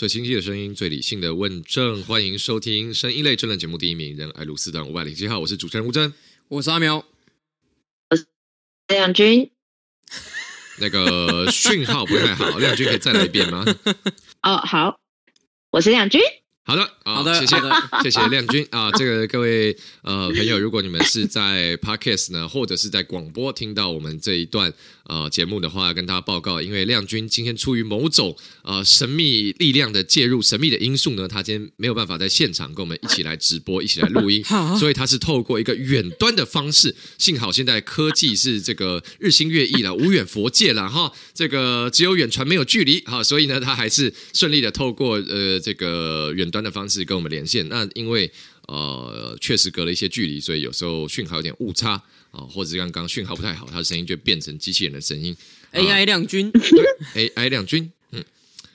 最清晰的声音，最理性的问政，欢迎收听声音类政论节目第一名人爱路四段五百零七号，我是主持人吴真，我是阿苗，我是亮君。那个讯号不太好，亮君可以再来一遍吗？哦，好，我是亮君。好的，好的，谢谢，谢谢亮君啊！这个各位呃朋友，如果你们是在 Podcast 呢，或者是在广播听到我们这一段呃节目的话，要跟大家报告，因为亮君今天出于某种呃神秘力量的介入，神秘的因素呢，他今天没有办法在现场跟我们一起来直播，一起来录音，所以他是透过一个远端的方式。幸好现在科技是这个日新月异了，无远佛界了哈，这个只有远传没有距离哈，所以呢，他还是顺利的透过呃这个远端。的方式跟我们连线，那因为呃确实隔了一些距离，所以有时候讯号有点误差啊、呃，或者是刚刚讯号不太好，他的声音就变成机器人的声音。AI 亮君，对，AI 亮君，嗯，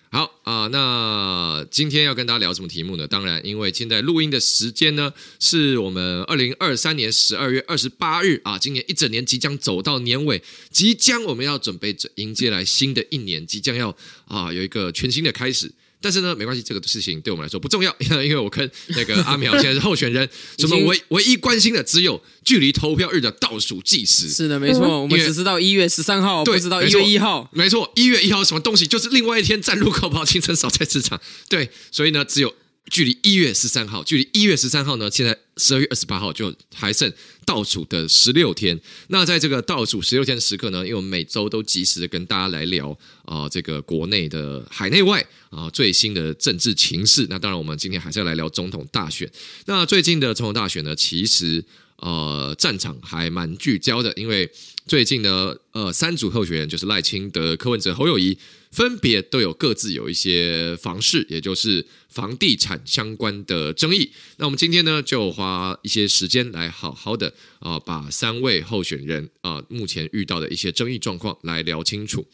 好啊、呃，那今天要跟大家聊什么题目呢？当然，因为现在录音的时间呢，是我们二零二三年十二月二十八日啊，今年一整年即将走到年尾，即将我们要准备迎接来新的一年，即将要啊有一个全新的开始。但是呢，没关系，这个事情对我们来说不重要，因为我跟那个阿苗现在是候选人，什么唯唯一关心的只有距离投票日的倒数计时。是的，没错，我们只知道一月十三号，不知道一月一号。没错，一月一号什么东西，就是另外一天站路口跑清晨扫菜市场。对，所以呢，只有。距离一月十三号，距离一月十三号呢，现在十二月二十八号就还剩倒数的十六天。那在这个倒数十六天的时刻呢，因为我们每周都及时的跟大家来聊啊、呃，这个国内的海内外啊、最新的政治情势。那当然，我们今天还是要来聊总统大选。那最近的总统大选呢，其实呃战场还蛮聚焦的，因为最近呢，呃三组候选人就是赖清德、柯文哲、侯友宜。分别都有各自有一些房事，也就是房地产相关的争议。那我们今天呢，就花一些时间来好好的啊，把三位候选人啊目前遇到的一些争议状况来聊清楚。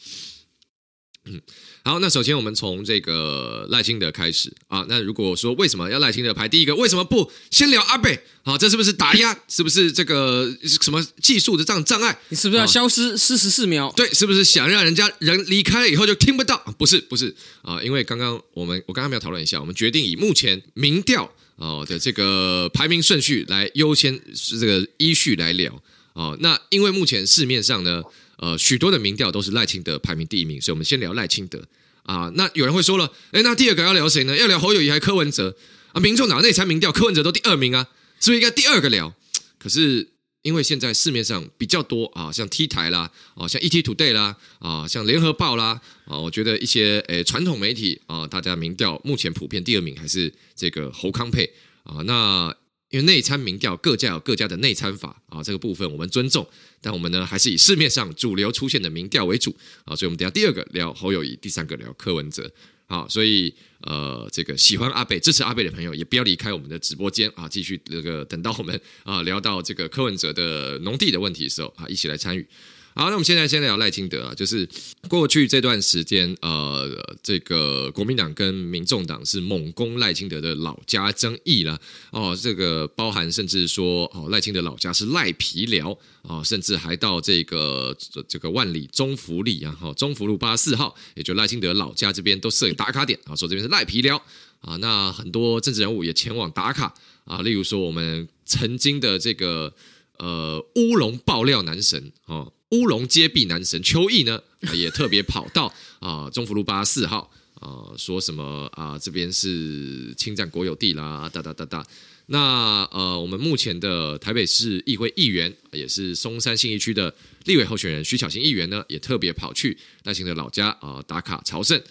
嗯，好，那首先我们从这个赖清德开始啊。那如果说为什么要赖清德排第一个，为什么不先聊阿北？好，这是不是打压？是不是这个什么技术的障障碍？你是不是要消失四十四秒？对，是不是想让人家人离开了以后就听不到？不是，不是啊，因为刚刚我们我刚刚没有讨论一下，我们决定以目前民调哦的这个排名顺序来优先是这个依序来聊哦。那因为目前市面上呢。呃，许多的民调都是赖清德排名第一名，所以我们先聊赖清德啊。那有人会说了，诶，那第二个要聊谁呢？要聊侯友宜还是柯文哲啊？民众党内参民调，柯文哲都第二名啊，是不是应该第二个聊？可是因为现在市面上比较多啊，像 T 台啦，啊，像 ET Today 啦，啊，像联合报啦，啊，我觉得一些诶传统媒体啊，大家民调目前普遍第二名还是这个侯康配啊。那因为内参民调各家有各家的内参法啊，这个部分我们尊重，但我们呢还是以市面上主流出现的民调为主啊，所以我们等下第二个聊侯友谊，第三个聊柯文哲，好，所以呃这个喜欢阿贝、支持阿贝的朋友也不要离开我们的直播间啊，继续这个等到我们啊聊到这个柯文哲的农地的问题的时候啊，一起来参与。好，那我们现在先聊赖清德啊，就是过去这段时间，呃，这个国民党跟民众党是猛攻赖清德的老家争议了哦，这个包含甚至说哦，赖清德老家是赖皮寮啊，甚至还到这个这个万里中福里啊，哈，中福路八十四号，也就赖清德老家这边都设打卡点啊，说这边是赖皮寮啊，那很多政治人物也前往打卡啊，例如说我们曾经的这个呃乌龙爆料男神哦。乌龙揭弊男神邱毅呢，也特别跑到啊中福路八十四号啊，说什么啊这边是侵占国有地啦，哒哒哒哒。那呃，我们目前的台北市议会议员，也是松山信义区的立委候选人徐巧芯议员呢，也特别跑去赖清德老家啊打卡朝圣。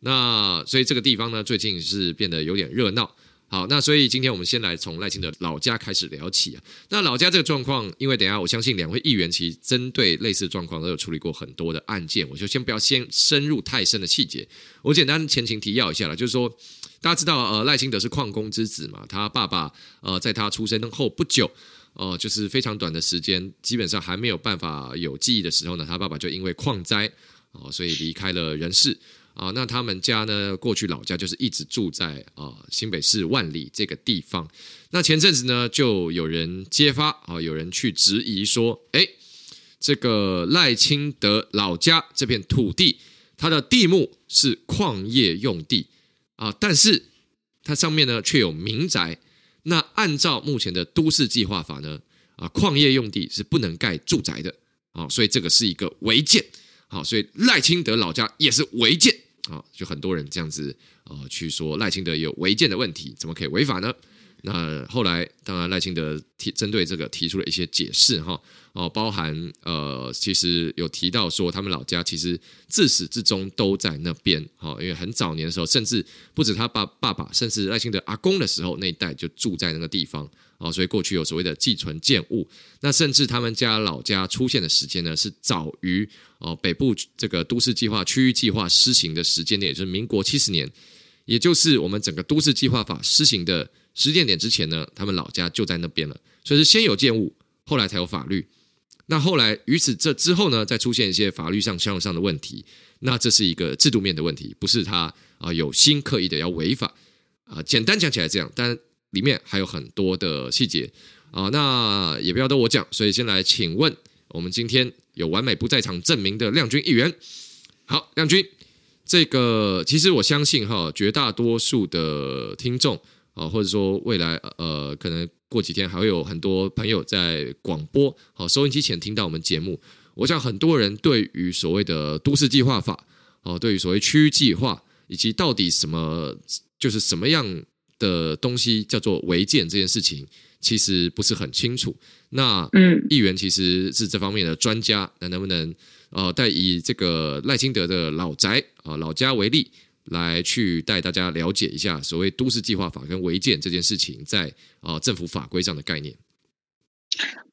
那所以这个地方呢，最近是变得有点热闹。好，那所以今天我们先来从赖清德老家开始聊起啊。那老家这个状况，因为等下我相信两位议员其实针对类似状况都有处理过很多的案件，我就先不要先深入太深的细节，我简单前情提要一下了，就是说大家知道呃赖清德是矿工之子嘛，他爸爸呃在他出生后不久，呃就是非常短的时间，基本上还没有办法有记忆的时候呢，他爸爸就因为矿灾哦，所以离开了人世。啊，那他们家呢？过去老家就是一直住在啊新北市万里这个地方。那前阵子呢，就有人揭发啊，有人去质疑说，哎，这个赖清德老家这片土地，它的地目是矿业用地，啊，但是它上面呢却有民宅。那按照目前的都市计划法呢，啊，矿业用地是不能盖住宅的啊，所以这个是一个违建。好，所以赖清德老家也是违建啊，就很多人这样子啊去说赖清德有违建的问题，怎么可以违法呢？那后来当然赖清德提针对这个提出了一些解释哈，哦，包含呃其实有提到说他们老家其实自始至终都在那边哈，因为很早年的时候，甚至不止他爸爸爸，甚至赖清德阿公的时候那一代就住在那个地方。哦，所以过去有所谓的寄存建物，那甚至他们家老家出现的时间呢，是早于哦北部这个都市计划区域计划施行的时间点，也就是民国七十年，也就是我们整个都市计划法施行的时间点之前呢，他们老家就在那边了，所以是先有建物，后来才有法律。那后来于此这之后呢，再出现一些法律上、相关上的问题，那这是一个制度面的问题，不是他啊有心刻意的要违法啊。简单讲起来这样，但。里面还有很多的细节啊，那也不要都我讲，所以先来请问我们今天有完美不在场证明的亮君议员。好，亮君，这个其实我相信哈，绝大多数的听众啊，或者说未来呃，可能过几天还会有很多朋友在广播好收音机前听到我们节目。我想很多人对于所谓的都市计划法哦，对于所谓区域计划以及到底什么就是什么样。的东西叫做违建这件事情，其实不是很清楚。那嗯，议员其实是这方面的专家，那能不能呃，带以这个赖清德的老宅啊、呃、老家为例，来去带大家了解一下所谓都市计划法跟违建这件事情在啊、呃、政府法规上的概念。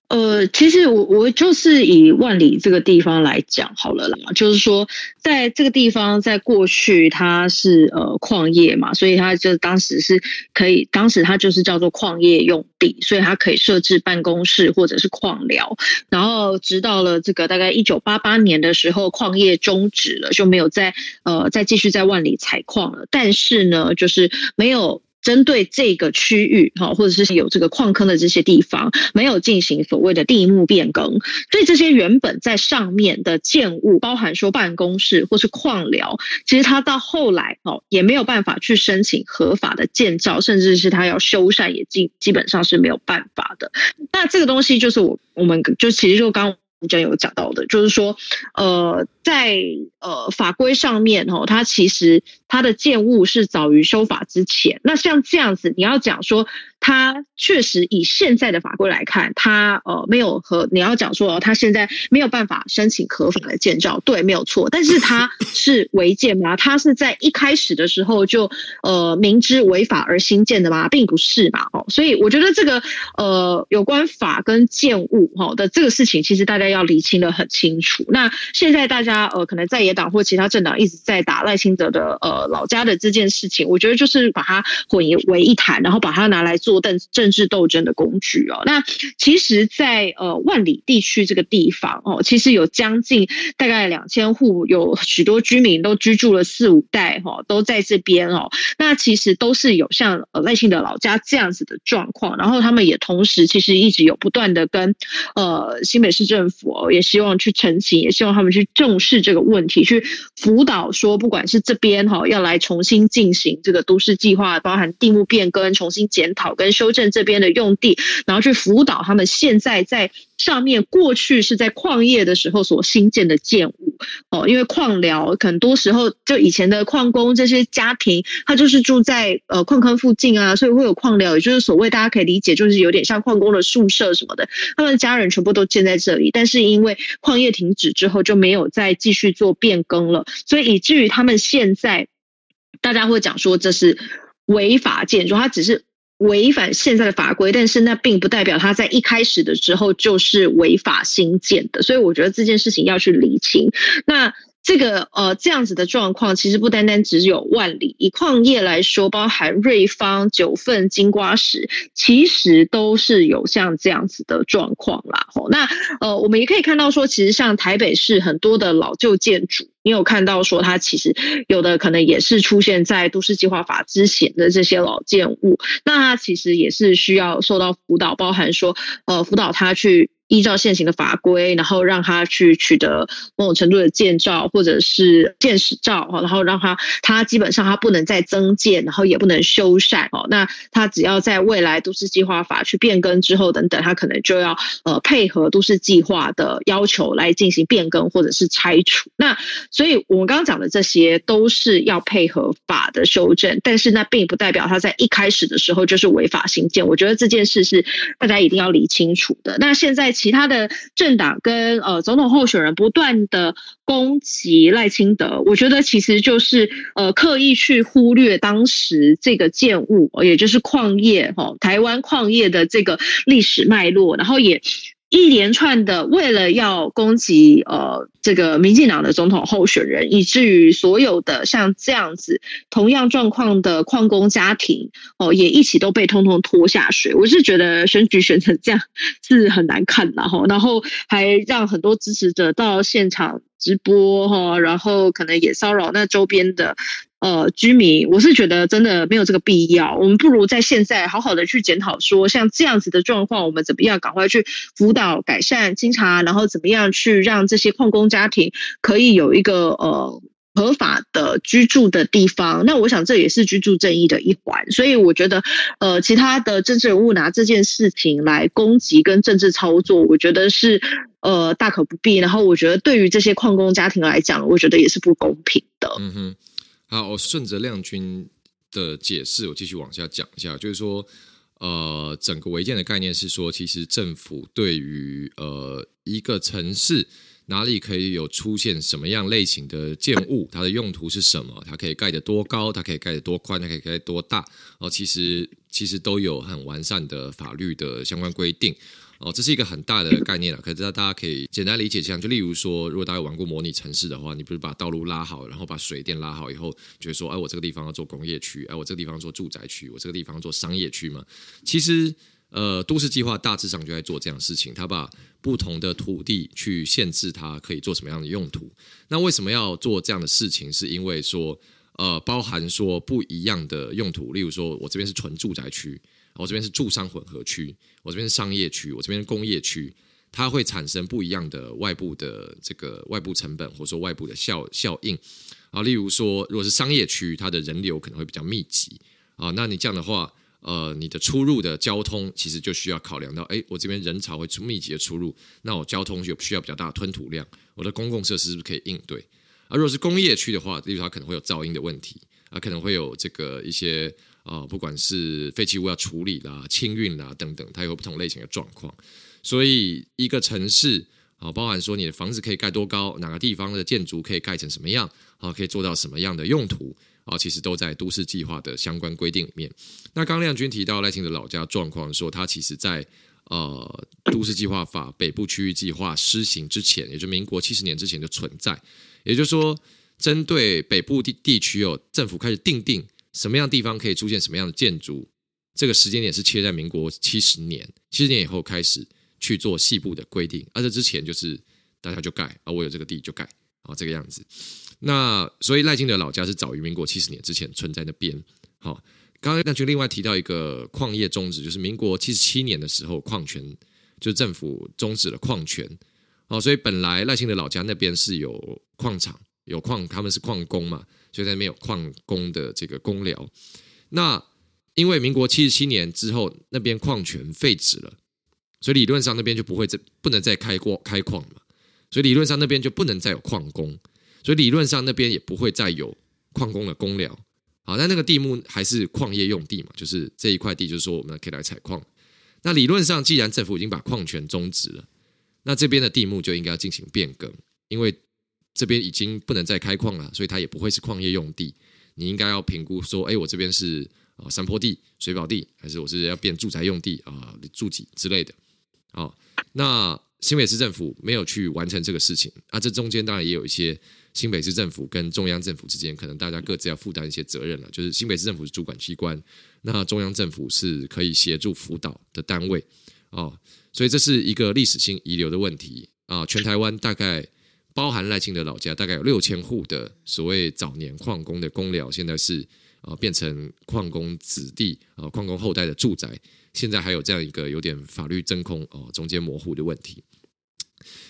呃，其实我我就是以万里这个地方来讲好了啦，就是说，在这个地方，在过去它是呃矿业嘛，所以它就当时是可以，当时它就是叫做矿业用地，所以它可以设置办公室或者是矿寮。然后直到了这个大概一九八八年的时候，矿业终止了，就没有再呃再继续在万里采矿了。但是呢，就是没有。针对这个区域哈，或者是有这个矿坑的这些地方，没有进行所谓的地目变更，对这些原本在上面的建物，包含说办公室或是矿寮，其实他到后来哦也没有办法去申请合法的建造，甚至是他要修缮也基基本上是没有办法的。那这个东西就是我我们就其实就刚刚有讲到的，就是说呃在呃法规上面哦，它其实。它的建物是早于修法之前，那像这样子，你要讲说它确实以现在的法规来看，它呃没有和你要讲说它现在没有办法申请合法的建造，对，没有错。但是它是违建吗？它是在一开始的时候就呃明知违法而兴建的吗？并不是嘛，哦，所以我觉得这个呃有关法跟建物哈的这个事情，其实大家要理清的很清楚。那现在大家他呃可能在野党或其他政党一直在打赖清德的呃。老家的这件事情，我觉得就是把它混为一谈，然后把它拿来做政政治斗争的工具哦。那其实在，呃万里地区这个地方哦，其实有将近大概两千户，有许多居民都居住了四五代哈，都在这边哦。那其实都是有像呃赖清德老家这样子的状况，然后他们也同时其实一直有不断的跟呃新北市政府哦，也希望去澄清，也希望他们去重视是这个问题，去辅导说，不管是这边哈。要来重新进行这个都市计划，包含地目变更、重新检讨跟修正这边的用地，然后去辅导他们现在在上面过去是在矿业的时候所新建的建物哦，因为矿寮很多时候就以前的矿工这些家庭，他就是住在呃矿坑附近啊，所以会有矿寮，也就是所谓大家可以理解，就是有点像矿工的宿舍什么的，他们的家人全部都建在这里，但是因为矿业停止之后就没有再继续做变更了，所以以至于他们现在。大家会讲说这是违法建筑，它只是违反现在的法规，但是那并不代表它在一开始的时候就是违法兴建的，所以我觉得这件事情要去厘清。那。这个呃，这样子的状况，其实不单单只有万里，以矿业来说，包含瑞芳、九份、金瓜石，其实都是有像这样子的状况啦。吼，那呃，我们也可以看到说，其实像台北市很多的老旧建筑，你有看到说，它其实有的可能也是出现在都市计划法之前的这些老建物，那它其实也是需要受到辅导，包含说呃，辅导他去。依照现行的法规，然后让他去取得某种程度的建照或者是建识照，然后让他他基本上他不能再增建，然后也不能修缮哦。那他只要在未来都市计划法去变更之后等等，他可能就要呃配合都市计划的要求来进行变更或者是拆除。那所以我们刚刚讲的这些都是要配合法的修正，但是那并不代表他在一开始的时候就是违法兴建。我觉得这件事是大家一定要理清楚的。那现在。其他的政党跟呃总统候选人不断的攻击赖清德，我觉得其实就是呃刻意去忽略当时这个建物，也就是矿业哈，台湾矿业的这个历史脉络，然后也。一连串的为了要攻击呃这个民进党的总统候选人，以至于所有的像这样子同样状况的矿工家庭哦，也一起都被通通拖下水。我是觉得选举选成这样 是很难看的哈，然后还让很多支持者到现场直播哈，然后可能也骚扰那周边的。呃，居民，我是觉得真的没有这个必要。我们不如在现在好好的去检讨，说像这样子的状况，我们怎么样赶快去辅导、改善、经查，然后怎么样去让这些矿工家庭可以有一个呃合法的居住的地方。那我想这也是居住正义的一环。所以我觉得，呃，其他的政治人物拿这件事情来攻击跟政治操作，我觉得是呃大可不必。然后我觉得对于这些矿工家庭来讲，我觉得也是不公平的。嗯哼。好，我顺着亮君的解释，我继续往下讲一下，就是说，呃，整个违建的概念是说，其实政府对于呃一个城市哪里可以有出现什么样类型的建物，它的用途是什么，它可以盖得多高，它可以盖得多宽，它可以盖得多大，哦，其实其实都有很完善的法律的相关规定。哦，这是一个很大的概念了，可是大家可以简单理解一下，就例如说，如果大家玩过模拟城市的话，你不是把道路拉好，然后把水电拉好以后，就说，哎，我这个地方要做工业区，哎，我这个地方做住宅区，我这个地方做商业区嘛。其实，呃，都市计划大致上就在做这样事情，它把不同的土地去限制它可以做什么样的用途。那为什么要做这样的事情？是因为说，呃，包含说不一样的用途，例如说我这边是纯住宅区。我这边是住商混合区，我这边是商业区，我这边是工业区，它会产生不一样的外部的这个外部成本，或者说外部的效效应啊。例如说，如果是商业区，它的人流可能会比较密集啊，那你这样的话，呃，你的出入的交通其实就需要考量到，哎，我这边人潮会出密集的出入，那我交通就需要比较大的吞吐量，我的公共设施是不是可以应对？而如果是工业区的话，例如它可能会有噪音的问题啊，可能会有这个一些。啊，不管是废弃物要处理啦、清运啦等等，它有不同类型的状况。所以一个城市啊，包含说你的房子可以盖多高，哪个地方的建筑可以盖成什么样，啊，可以做到什么样的用途啊，其实都在都市计划的相关规定里面。那刚亮君提到赖清德老家状况，说他其实在呃都市计划法北部区域计划施行之前，也就民国七十年之前就存在。也就是说，针对北部地地区哦，政府开始定定。什么样地方可以出现什么样的建筑？这个时间点是切在民国七十年，七十年以后开始去做细部的规定，而这之前就是大家就盖啊，我有这个地就盖啊，这个样子。那所以赖清德老家是早于民国七十年之前存在那边。好，刚刚那就另外提到一个矿业终止，就是民国七十七年的时候，矿权就政府终止了矿权。好，所以本来赖清德老家那边是有矿场，有矿，他们是矿工嘛。就在那边有矿工的这个工寮，那因为民国七十七年之后，那边矿权废止了，所以理论上那边就不会再不能再开过开矿嘛，所以理论上那边就不能再有矿工，所以理论上那边也不会再有矿工的工寮。好，那那个地目还是矿业用地嘛，就是这一块地，就是说我们可以来采矿。那理论上，既然政府已经把矿权终止了，那这边的地目就应该要进行变更，因为。这边已经不能再开矿了，所以它也不会是矿业用地。你应该要评估说，哎，我这边是啊山坡地、水保地，还是我是要变住宅用地啊、住几之类的？啊，那新北市政府没有去完成这个事情，啊，这中间当然也有一些新北市政府跟中央政府之间，可能大家各自要负担一些责任了。就是新北市政府是主管机关，那中央政府是可以协助辅导的单位哦，所以这是一个历史性遗留的问题啊。全台湾大概。包含赖清德老家大概有六千户的所谓早年矿工的工寮，现在是啊变成矿工子弟啊矿工后代的住宅，现在还有这样一个有点法律真空哦中间模糊的问题。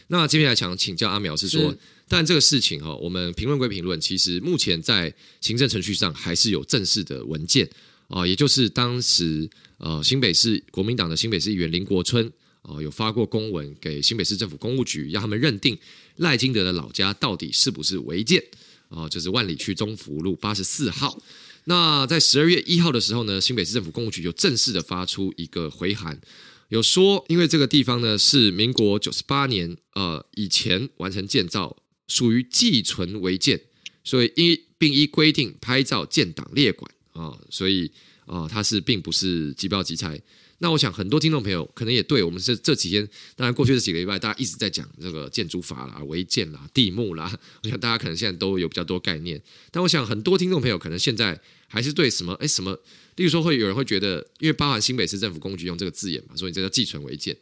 那接下来想请教阿苗是说，但这个事情哈，我们评论归评论，其实目前在行政程序上还是有正式的文件啊，也就是当时呃新北市国民党的新北市议员林国春啊有发过公文给新北市政府公务局，让他们认定赖金德的老家到底是不是违建啊，就是万里区中福路八十四号。那在十二月一号的时候呢，新北市政府公务局就正式的发出一个回函。有说，因为这个地方呢是民国九十八年呃以前完成建造，属于寄存违建，所以依并依规定拍照建档列管啊、所以啊、它是并不是即报即拆。那我想很多听众朋友可能也对我们这这几天，当然过去这几个礼拜大家一直在讲这个建筑法啦、违建啦、地目啦，我想大家可能现在都有比较多概念。但我想很多听众朋友可能现在还是对什么哎什么。例如说，会有人会觉得，因为包含新北市政府工务局用这个字眼嘛，所以这叫寄存违建。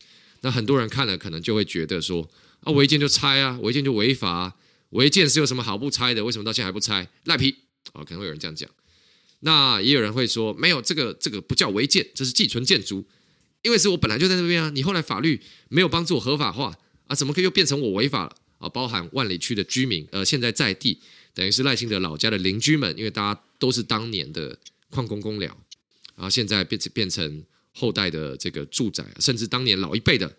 那很多人看了，可能就会觉得说，啊，违建就拆啊，违建就违法啊，违建是有什么好不拆的？为什么到现在还不拆？赖皮啊，可能会有人这样讲。那也有人会说，没有这个，这个不叫违建，这是寄存建筑，因为是我本来就在那边啊，你后来法律没有帮助我合法化啊，怎么可以又变成我违法了啊？包含万里区的居民，呃，现在在地等于是赖清德老家的邻居们，因为大家都是当年的。矿工工寮，然后现在变变成后代的这个住宅，甚至当年老一辈的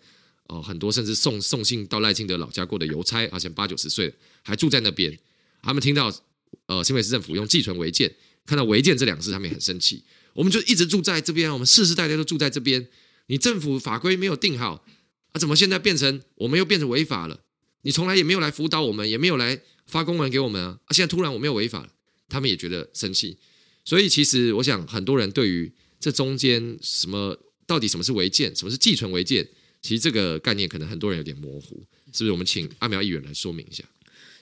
哦，很多甚至送送信到赖清德老家过的邮差，而且八九十岁还住在那边。他们听到呃新北市政府用寄存违建，看到违建这两个字，他们也很生气。我们就一直住在这边，我们世世代代都住在这边。你政府法规没有定好啊，怎么现在变成我们又变成违法了？你从来也没有来辅导我们，也没有来发公文给我们啊，啊现在突然我们又违法，他们也觉得生气。所以，其实我想，很多人对于这中间什么到底什么是违建，什么是寄存违建，其实这个概念可能很多人有点模糊，是不是？我们请阿苗议员来说明一下。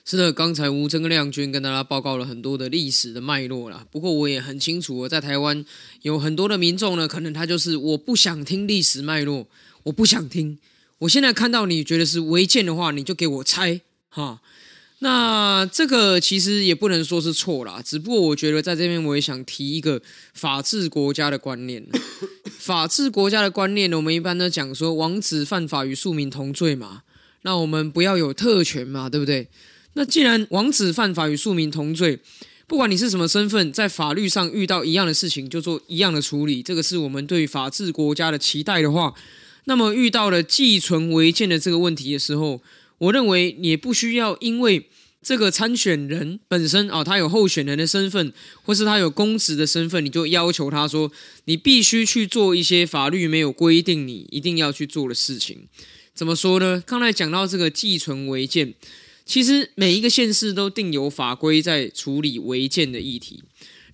是的，刚才吴征跟亮君跟大家报告了很多的历史的脉络啦。不过我也很清楚，在台湾有很多的民众呢，可能他就是我不想听历史脉络，我不想听。我现在看到你觉得是违建的话，你就给我拆哈。那这个其实也不能说是错啦，只不过我觉得在这边我也想提一个法治国家的观念。法治国家的观念呢，我们一般都讲说王子犯法与庶民同罪嘛，那我们不要有特权嘛，对不对？那既然王子犯法与庶民同罪，不管你是什么身份，在法律上遇到一样的事情就做一样的处理，这个是我们对法治国家的期待的话，那么遇到了寄存违建的这个问题的时候，我认为也不需要因为这个参选人本身啊，他有候选人的身份，或是他有公职的身份，你就要求他说，你必须去做一些法律没有规定你一定要去做的事情。怎么说呢？刚才讲到这个寄存违建，其实每一个县市都定有法规在处理违建的议题。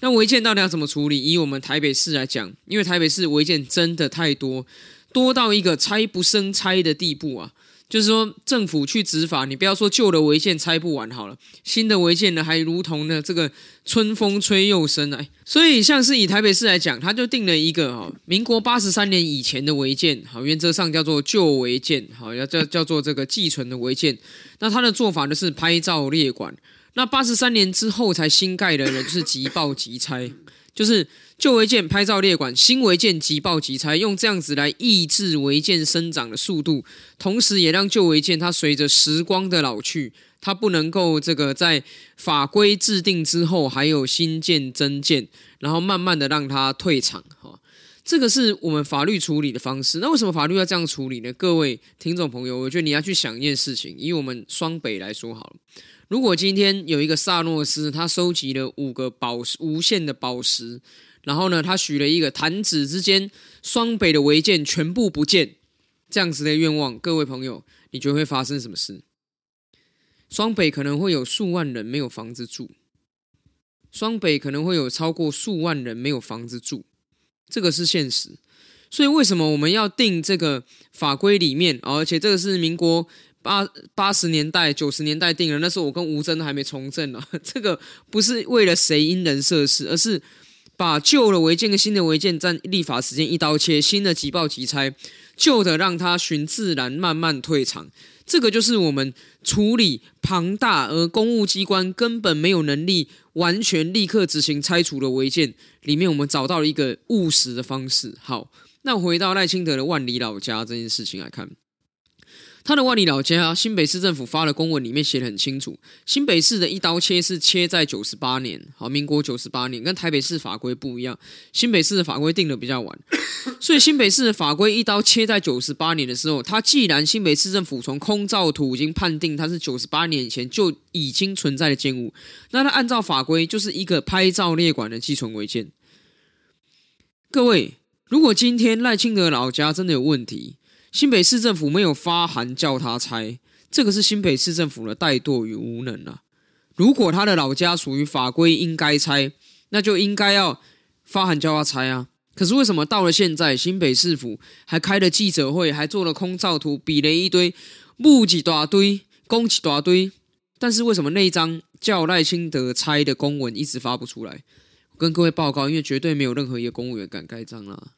那违建到底要怎么处理？以我们台北市来讲，因为台北市违建真的太多，多到一个拆不胜拆的地步啊。就是说，政府去执法，你不要说旧的违建拆不完好了，新的违建呢，还如同呢这个春风吹又生来。所以，像是以台北市来讲，他就定了一个哈，民国八十三年以前的违建，好，原则上叫做旧违建，好，要叫叫做这个寄存的违建。那他的做法呢是拍照列管。那八十三年之后才新盖的人，就是即报即拆，就是。旧违建拍照列管，新违建即报即拆，用这样子来抑制违建生长的速度，同时也让旧违建它随着时光的老去，它不能够这个在法规制定之后还有新建增建，然后慢慢的让它退场哈。这个是我们法律处理的方式。那为什么法律要这样处理呢？各位听众朋友，我觉得你要去想一件事情，以我们双北来说好了，如果今天有一个萨诺斯，他收集了五个宝石，无限的宝石。然后呢，他许了一个弹指之间双北的违建全部不见这样子的愿望。各位朋友，你觉得会发生什么事？双北可能会有数万人没有房子住，双北可能会有超过数万人没有房子住，这个是现实。所以为什么我们要定这个法规里面？而且这个是民国八八十年代、九十年代定的，那时候我跟吴峥还没从政呢。这个不是为了谁因人设事，而是。把旧的违建跟新的违建在立法时间一刀切，新的即报即拆，旧的让它循自然慢慢退场，这个就是我们处理庞大而公务机关根本没有能力完全立刻执行拆除的违建里面，我们找到了一个务实的方式。好，那回到赖清德的万里老家这件事情来看。他的万里老家，新北市政府发的公文里面写得很清楚，新北市的一刀切是切在九十八年，好，民国九十八年，跟台北市法规不一样，新北市的法规定的比较晚，所以新北市的法规一刀切在九十八年的时候，他既然新北市政府从空照图已经判定它是九十八年以前就已经存在的建物，那他按照法规就是一个拍照列管的寄存违建。各位，如果今天赖清德老家真的有问题，新北市政府没有发函叫他拆，这个是新北市政府的怠惰与无能啊！如果他的老家属于法规应该拆，那就应该要发函叫他拆啊！可是为什么到了现在，新北市府还开了记者会，还做了空照图，比了一堆，木几大堆，攻几大堆，但是为什么那一张叫赖清德拆的公文一直发不出来？我跟各位报告，因为绝对没有任何一个公务员敢盖章啦。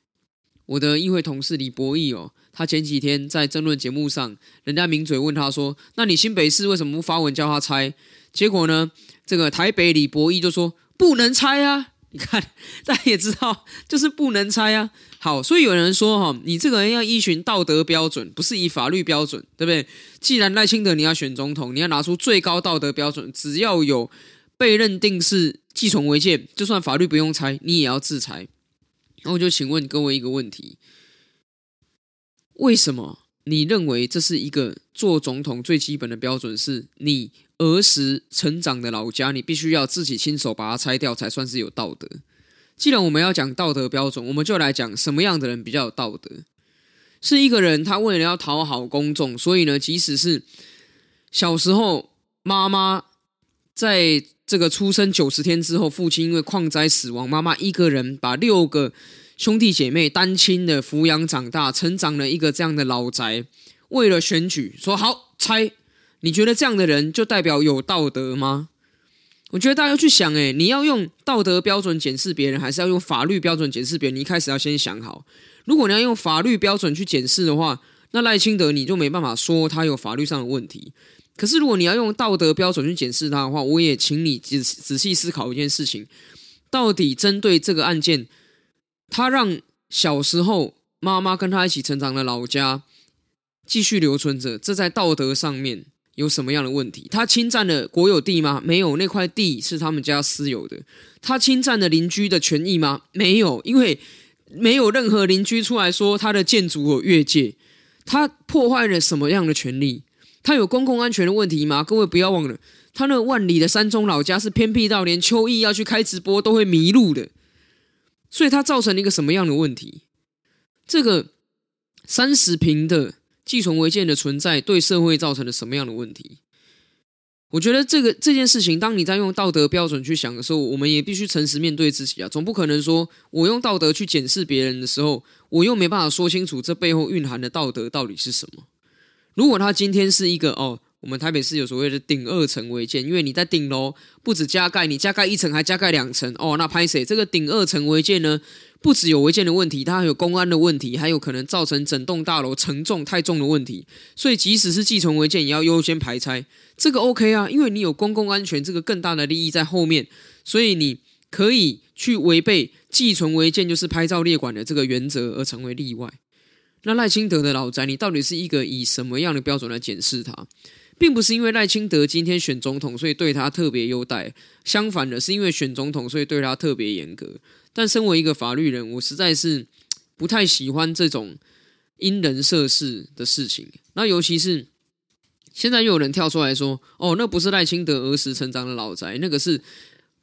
我的议会同事李博义哦，他前几天在争论节目上，人家名嘴问他说：“那你新北市为什么不发文叫他拆？”结果呢，这个台北李博义就说：“不能拆啊！”你看，大家也知道，就是不能拆啊。好，所以有人说哈，你这个人要依循道德标准，不是以法律标准，对不对？既然赖清德你要选总统，你要拿出最高道德标准，只要有被认定是寄存违建，就算法律不用拆，你也要制裁。那我就请问各位一个问题：为什么你认为这是一个做总统最基本的标准？是你儿时成长的老家，你必须要自己亲手把它拆掉，才算是有道德。既然我们要讲道德标准，我们就来讲什么样的人比较有道德？是一个人他为了要讨好公众，所以呢，即使是小时候妈妈在。这个出生九十天之后，父亲因为矿灾死亡，妈妈一个人把六个兄弟姐妹单亲的抚养长大，成长了一个这样的老宅。为了选举，说好拆，你觉得这样的人就代表有道德吗？我觉得大家要去想，哎，你要用道德标准检视别人，还是要用法律标准检视别人？你一开始要先想好。如果你要用法律标准去检视的话，那赖清德你就没办法说他有法律上的问题。可是，如果你要用道德标准去检视他的话，我也请你仔仔细思考一件事情：到底针对这个案件，他让小时候妈妈跟他一起成长的老家继续留存着，这在道德上面有什么样的问题？他侵占了国有地吗？没有，那块地是他们家私有的。他侵占了邻居的权益吗？没有，因为没有任何邻居出来说他的建筑有越界。他破坏了什么样的权利？他有公共安全的问题吗？各位不要忘了，他那万里的山中老家是偏僻到连秋意要去开直播都会迷路的，所以他造成了一个什么样的问题？这个三十平的寄存违建的存在对社会造成了什么样的问题？我觉得这个这件事情，当你在用道德标准去想的时候，我们也必须诚实面对自己啊！总不可能说我用道德去检视别人的时候，我又没办法说清楚这背后蕴含的道德到底是什么。如果他今天是一个哦，我们台北市有所谓的顶二层违建，因为你在顶楼不止加盖，你加盖一层还加盖两层哦，那拍谁？这个顶二层违建呢，不只有违建的问题，它还有公安的问题，还有可能造成整栋大楼承重太重的问题，所以即使是寄存违建，也要优先排拆。这个 OK 啊，因为你有公共安全这个更大的利益在后面，所以你可以去违背寄存违建就是拍照列管的这个原则而成为例外。那赖清德的老宅，你到底是一个以什么样的标准来检视他？并不是因为赖清德今天选总统，所以对他特别优待；相反的，是因为选总统，所以对他特别严格。但身为一个法律人，我实在是不太喜欢这种因人设事的事情。那尤其是现在又有人跳出来说：“哦，那不是赖清德儿时成长的老宅，那个是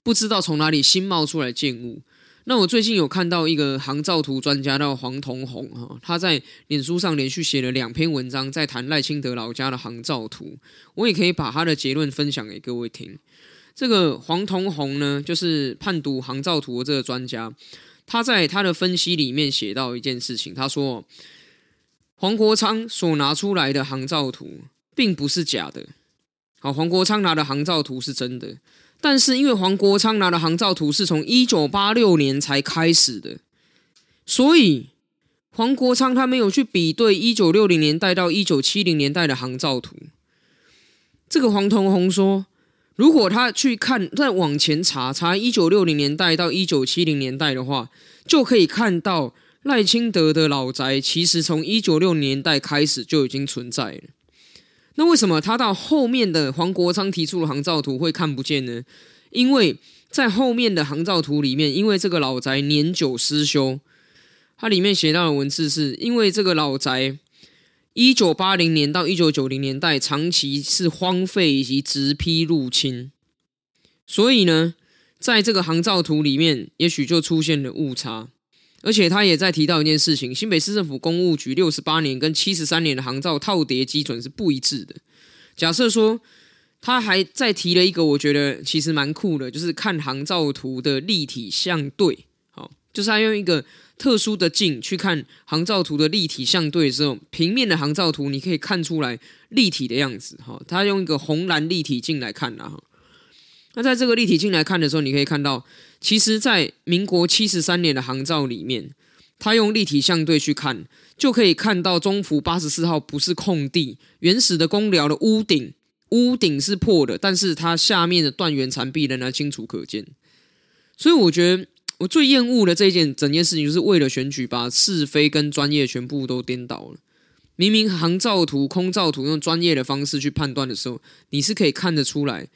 不知道从哪里新冒出来建物。”那我最近有看到一个航照图专家叫黄同红哈，他在脸书上连续写了两篇文章，在谈赖清德老家的航照图。我也可以把他的结论分享给各位听。这个黄同红呢，就是判读航照图的这个专家，他在他的分析里面写到一件事情，他说黄国昌所拿出来的航照图并不是假的，好，黄国昌拿的航照图是真的。但是，因为黄国昌拿的航照图是从一九八六年才开始的，所以黄国昌他没有去比对一九六零年代到一九七零年代的航照图。这个黄同宏说，如果他去看再往前查查一九六零年代到一九七零年代的话，就可以看到赖清德的老宅其实从一九六零年代开始就已经存在了。那为什么他到后面的黄国昌提出的航照图会看不见呢？因为在后面的航照图里面，因为这个老宅年久失修，它里面写到的文字是因为这个老宅一九八零年到一九九零年代长期是荒废以及直批入侵，所以呢，在这个航照图里面，也许就出现了误差。而且他也在提到一件事情：新北市政府公务局六十八年跟七十三年的航照套叠基准是不一致的。假设说，他还再提了一个，我觉得其实蛮酷的，就是看航照图的立体相对。好，就是他用一个特殊的镜去看航照图的立体相对的时候，平面的航照图你可以看出来立体的样子。哈，他用一个红蓝立体镜来看啊。那在这个立体镜来看的时候，你可以看到。其实，在民国七十三年的航照里面，他用立体相对去看，就可以看到中福八十四号不是空地，原始的工寮的屋顶，屋顶是破的，但是它下面的断垣残壁仍然清楚可见。所以，我觉得我最厌恶的这件整件事情，就是为了选举，把是非跟专业全部都颠倒了。明明航照图、空照图用专业的方式去判断的时候，你是可以看得出来，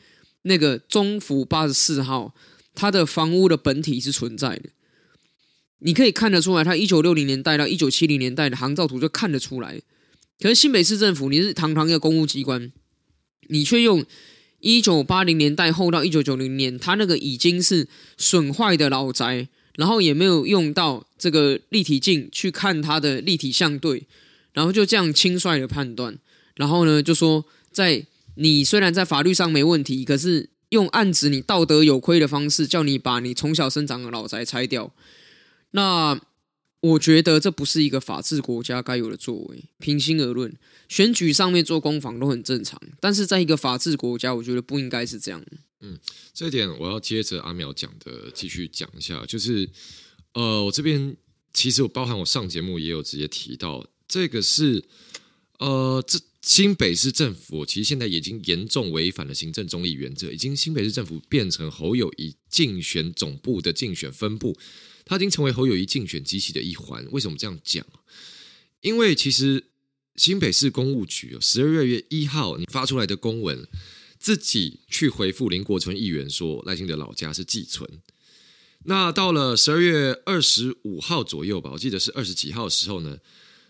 那个中福八十四号。它的房屋的本体是存在的，你可以看得出来，它一九六零年代到一九七零年代的航照图就看得出来。可是新北市政府，你是堂堂一个公务机关，你却用一九八零年代后到一九九零年，它那个已经是损坏的老宅，然后也没有用到这个立体镜去看它的立体相对，然后就这样轻率的判断，然后呢就说，在你虽然在法律上没问题，可是。用案子你道德有亏的方式，叫你把你从小生长的老宅拆掉。那我觉得这不是一个法治国家该有的作为。平心而论，选举上面做攻防都很正常，但是在一个法治国家，我觉得不应该是这样。嗯，这一点我要接着阿苗讲的继续讲一下，就是呃，我这边其实我包含我上节目也有直接提到，这个是呃这。新北市政府其实现在已经严重违反了行政中立原则，已经新北市政府变成侯友宜竞选总部的竞选分部，它已经成为侯友宜竞选机器的一环。为什么这样讲？因为其实新北市公务局十二月一号你发出来的公文，自己去回复林国春议员说赖清德老家是寄存。那到了十二月二十五号左右吧，我记得是二十几号的时候呢，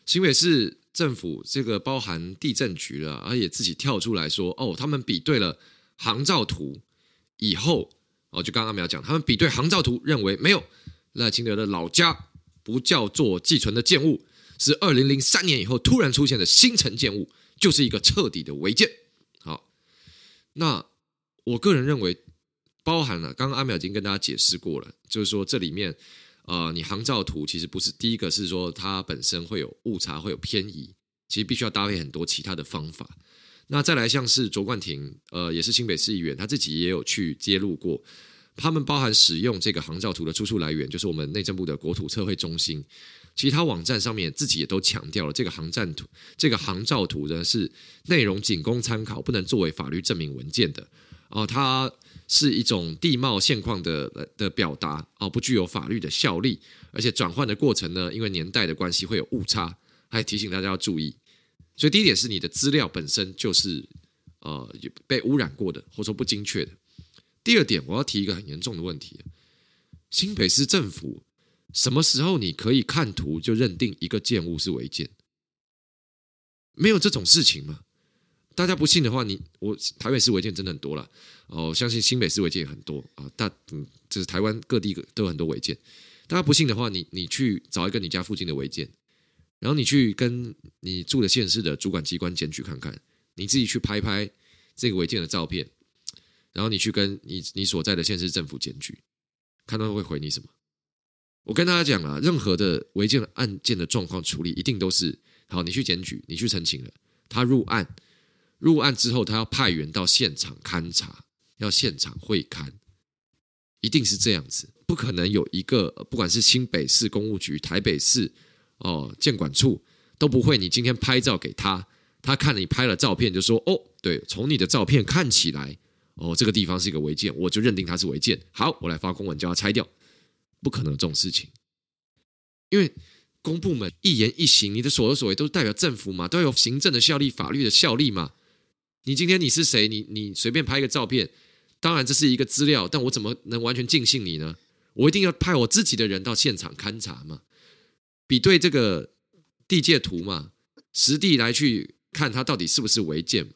新北市。政府这个包含地政局了，而且自己跳出来说：“哦，他们比对了航照图以后，哦，就刚刚阿苗讲，他们比对航照图认为没有赖清德的老家不叫做寄存的建物，是二零零三年以后突然出现的新城建物，就是一个彻底的违建。”好，那我个人认为，包含了刚刚阿苗已经跟大家解释过了，就是说这里面。呃，你航照图其实不是第一个，是说它本身会有误差，会有偏移，其实必须要搭配很多其他的方法。那再来像是卓冠廷，呃，也是新北市议员，他自己也有去揭露过，他们包含使用这个航照图的出处来源，就是我们内政部的国土测绘中心，其他网站上面自己也都强调了，这个航站图，这个航照图呢是内容仅供参考，不能作为法律证明文件的。哦、呃，它。是一种地貌现况的的表达哦，不具有法律的效力，而且转换的过程呢，因为年代的关系会有误差，还提醒大家要注意。所以第一点是你的资料本身就是呃被污染过的，或者说不精确的。第二点，我要提一个很严重的问题：新北市政府什么时候你可以看图就认定一个建物是违建？没有这种事情吗？大家不信的话，你我台北市违建真的很多了哦，相信新北市违建也很多啊。大嗯，就是台湾各地都有很多违建。大家不信的话，你你去找一个你家附近的违建，然后你去跟你住的县市的主管机关检举看看，你自己去拍拍这个违建的照片，然后你去跟你你所在的县市政府检举，看他们会回你什么。我跟大家讲啊，任何的违建案件的状况处理，一定都是好，你去检举，你去澄清了，他入案。入案之后，他要派员到现场勘查，要现场会勘，一定是这样子，不可能有一个不管是新北市公务局、台北市哦，建管处都不会，你今天拍照给他，他看了你拍了照片就说哦，对，从你的照片看起来，哦，这个地方是一个违建，我就认定它是违建。好，我来发公文叫他拆掉，不可能有这种事情，因为公部门一言一行，你的所作所为都代表政府嘛，都有行政的效力、法律的效力嘛。你今天你是谁？你你随便拍一个照片，当然这是一个资料，但我怎么能完全尽信你呢？我一定要派我自己的人到现场勘察嘛，比对这个地界图嘛，实地来去看它到底是不是违建。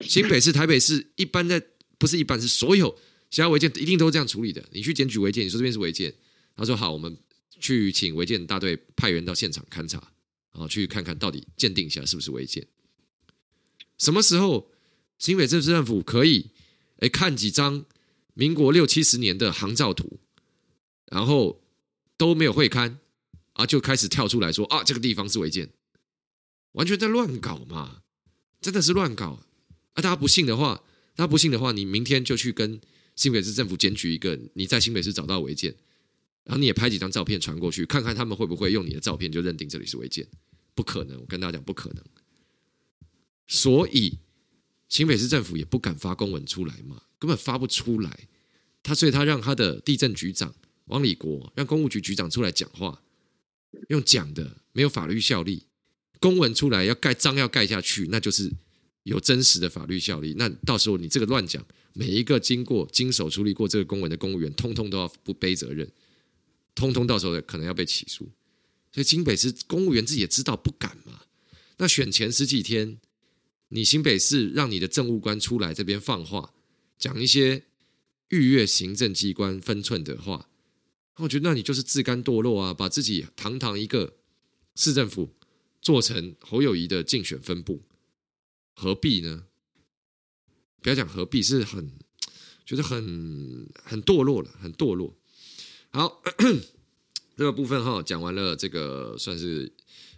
新北市、台北市一般在不是一般是所有其他违建一定都是这样处理的。你去检举违建，你说这边是违建，他说好，我们去请违建大队派员到现场勘察，然后去看看到底鉴定一下是不是违建。什么时候新北市政府可以哎看几张民国六七十年的航照图？然后都没有会勘啊，就开始跳出来说啊，这个地方是违建，完全在乱搞嘛，真的是乱搞啊！大家不信的话，大家不信的话，你明天就去跟新北市政府检举一个你在新北市找到违建，然后你也拍几张照片传过去，看看他们会不会用你的照片就认定这里是违建？不可能，我跟大家讲不可能。所以新北市政府也不敢发公文出来嘛，根本发不出来。他所以他让他的地震局长。王礼国让公务局局长出来讲话，用讲的没有法律效力，公文出来要盖章要盖下去，那就是有真实的法律效力。那到时候你这个乱讲，每一个经过经手处理过这个公文的公务员，通通都要不背责任，通通到时候可能要被起诉。所以新北市公务员自己也知道不敢嘛。那选前十几天，你新北市让你的政务官出来这边放话，讲一些逾越行政机关分寸的话。我觉得那你就是自甘堕落啊！把自己堂堂一个市政府做成侯友宜的竞选分部，何必呢？不要讲何必，是很觉得很很堕落了，很堕落。好，这个部分哈讲完了，这个算是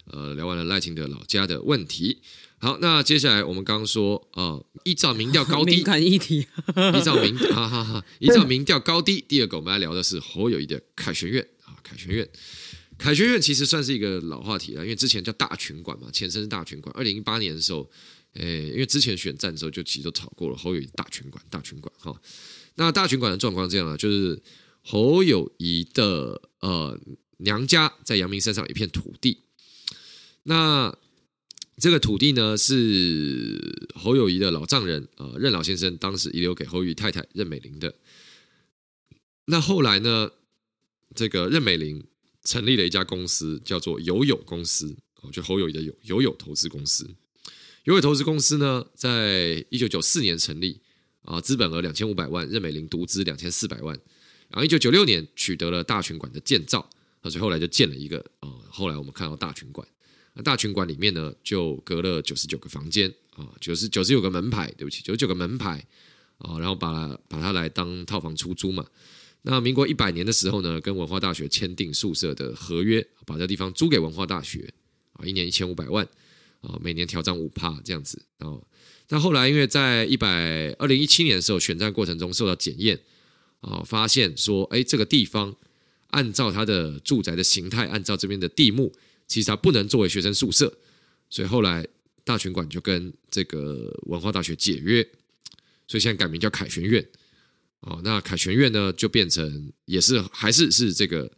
呃聊完了赖清德老家的问题。好，那接下来我们刚刚说啊、呃，依照民调高低，敏感议题，依照民哈哈哈，依照民调高低。第二个我们来聊的是侯友谊的凯旋院啊，凯旋院，凯旋院其实算是一个老话题了，因为之前叫大群馆嘛，前身是大群馆。二零一八年的时候，诶、哎，因为之前选战的时候就其实都吵过了，侯友谊大群馆，大群馆哈。那大群馆的状况这样啊，就是侯友谊的呃娘家在阳明山上有一片土地，那。这个土地呢，是侯友谊的老丈人啊、呃，任老先生当时遗留给侯友宜太太任美玲的。那后来呢，这个任美玲成立了一家公司，叫做友友公司，哦，就侯友谊的友友友投资公司。友友投资公司呢，在一九九四年成立啊，资本额两千五百万，任美玲独资两千四百万。然后一九九六年取得了大群馆的建造，所以后来就建了一个啊，后来我们看到大群馆。那大群馆里面呢，就隔了九十九个房间啊，九十九十九个门牌，对不起，九十九个门牌啊，然后把它把它来当套房出租嘛。那民国一百年的时候呢，跟文化大学签订宿舍的合约，把这地方租给文化大学啊，一年一千五百万啊，每年调涨五帕这样子啊。那后来因为在一百二零一七年的时候，选战过程中受到检验啊，发现说，哎，这个地方按照它的住宅的形态，按照这边的地目。其实它不能作为学生宿舍，所以后来大群馆就跟这个文化大学解约，所以现在改名叫凯旋院。哦，那凯旋院呢就变成也是还是是这个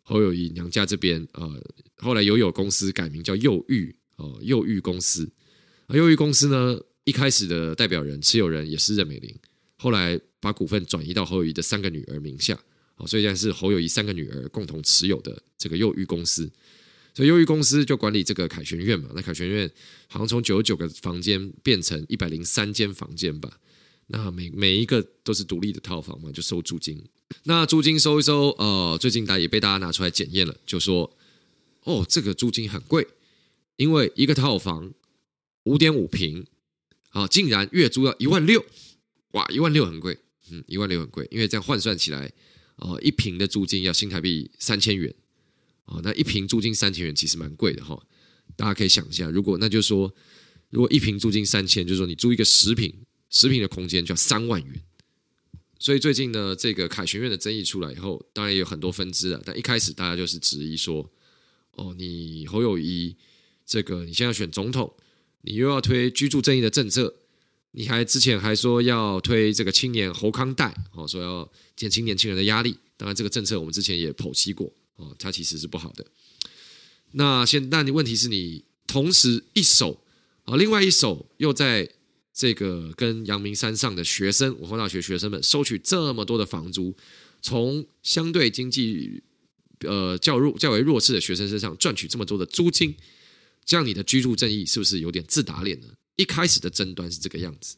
侯友宜娘家这边呃，后来友友公司改名叫佑玉哦，佑玉公司啊。佑玉公司呢一开始的代表人持有人也是任美玲，后来把股份转移到侯友宜的三个女儿名下，哦，所以现在是侯友宜三个女儿共同持有的这个佑玉公司。所以，优裕公司就管理这个凯旋院嘛。那凯旋院好像从九十九个房间变成一百零三间房间吧。那每每一个都是独立的套房嘛，就收租金。那租金收一收，呃，最近大家也被大家拿出来检验了，就说哦，这个租金很贵，因为一个套房五点五平啊，竟然月租要一万六，哇，一万六很贵，嗯，一万六很贵，因为这样换算起来，哦，一平的租金要新台币三千元。哦，那一平租金三千元其实蛮贵的哈，大家可以想一下，如果那就是说，如果一坪租金三千，就是说你租一个十坪十平的空间就要三万元。所以最近呢，这个凯旋院的争议出来以后，当然也有很多分支了。但一开始大家就是质疑说，哦，你侯友谊这个你现在选总统，你又要推居住正义的政策，你还之前还说要推这个青年侯康贷，哦，说要减轻年轻人的压力。当然，这个政策我们之前也剖析过，哦，它其实是不好的。那现那你问题是你同时一手啊，另外一手又在这个跟阳明山上的学生，文化大学学生们收取这么多的房租，从相对经济呃较弱较为弱势的学生身上赚取这么多的租金，这样你的居住正义是不是有点自打脸呢？一开始的争端是这个样子，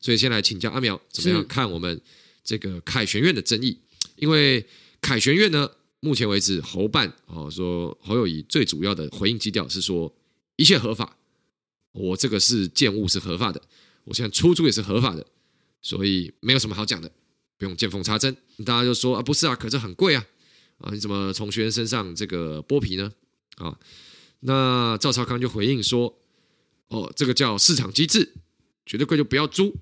所以先来请教阿苗怎么样看我们这个凯旋院的争议？因为凯旋院呢。目前为止，侯办哦说侯友谊最主要的回应基调是说一切合法，我这个是建物是合法的，我现在出租也是合法的，所以没有什么好讲的，不用见缝插针。大家就说啊，不是啊，可是很贵啊，啊，你怎么从学员身上这个剥皮呢？啊，那赵超康就回应说，哦，这个叫市场机制，觉得贵就不要租，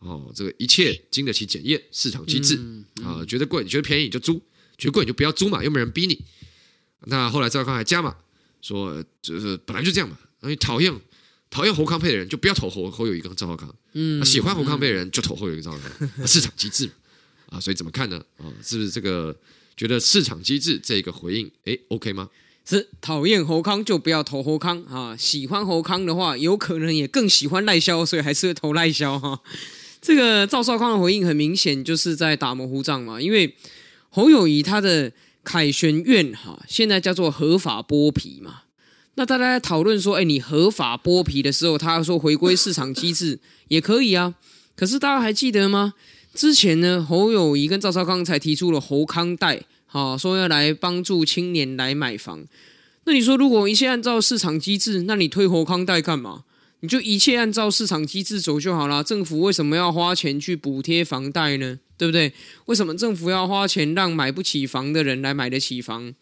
哦，这个一切经得起检验，市场机制啊，觉得贵，觉得便宜就租。觉得贵你就不要租嘛，又没人逼你。那后来赵少康还加码说，就是本来就这样嘛。因为讨厌讨厌侯康配的人就不要投侯侯友谊跟赵少康，嗯，喜欢侯康配的人就投侯友宜跟赵少康。市场机制 啊，所以怎么看呢？啊，是不是这个觉得市场机制这个回应哎 OK 吗？是讨厌侯康就不要投侯康啊，喜欢侯康的话，有可能也更喜欢赖萧，所以还是会投赖萧哈。这个赵少康的回应很明显就是在打模糊仗嘛，因为。侯友宜他的凯旋院哈，现在叫做合法剥皮嘛。那大家在讨论说，哎，你合法剥皮的时候，他说回归市场机制也可以啊。可是大家还记得吗？之前呢，侯友谊跟赵少康才提出了侯康贷，哈，说要来帮助青年来买房。那你说，如果一切按照市场机制，那你推侯康贷干嘛？你就一切按照市场机制走就好了。政府为什么要花钱去补贴房贷呢？对不对？为什么政府要花钱让买不起房的人来买得起房？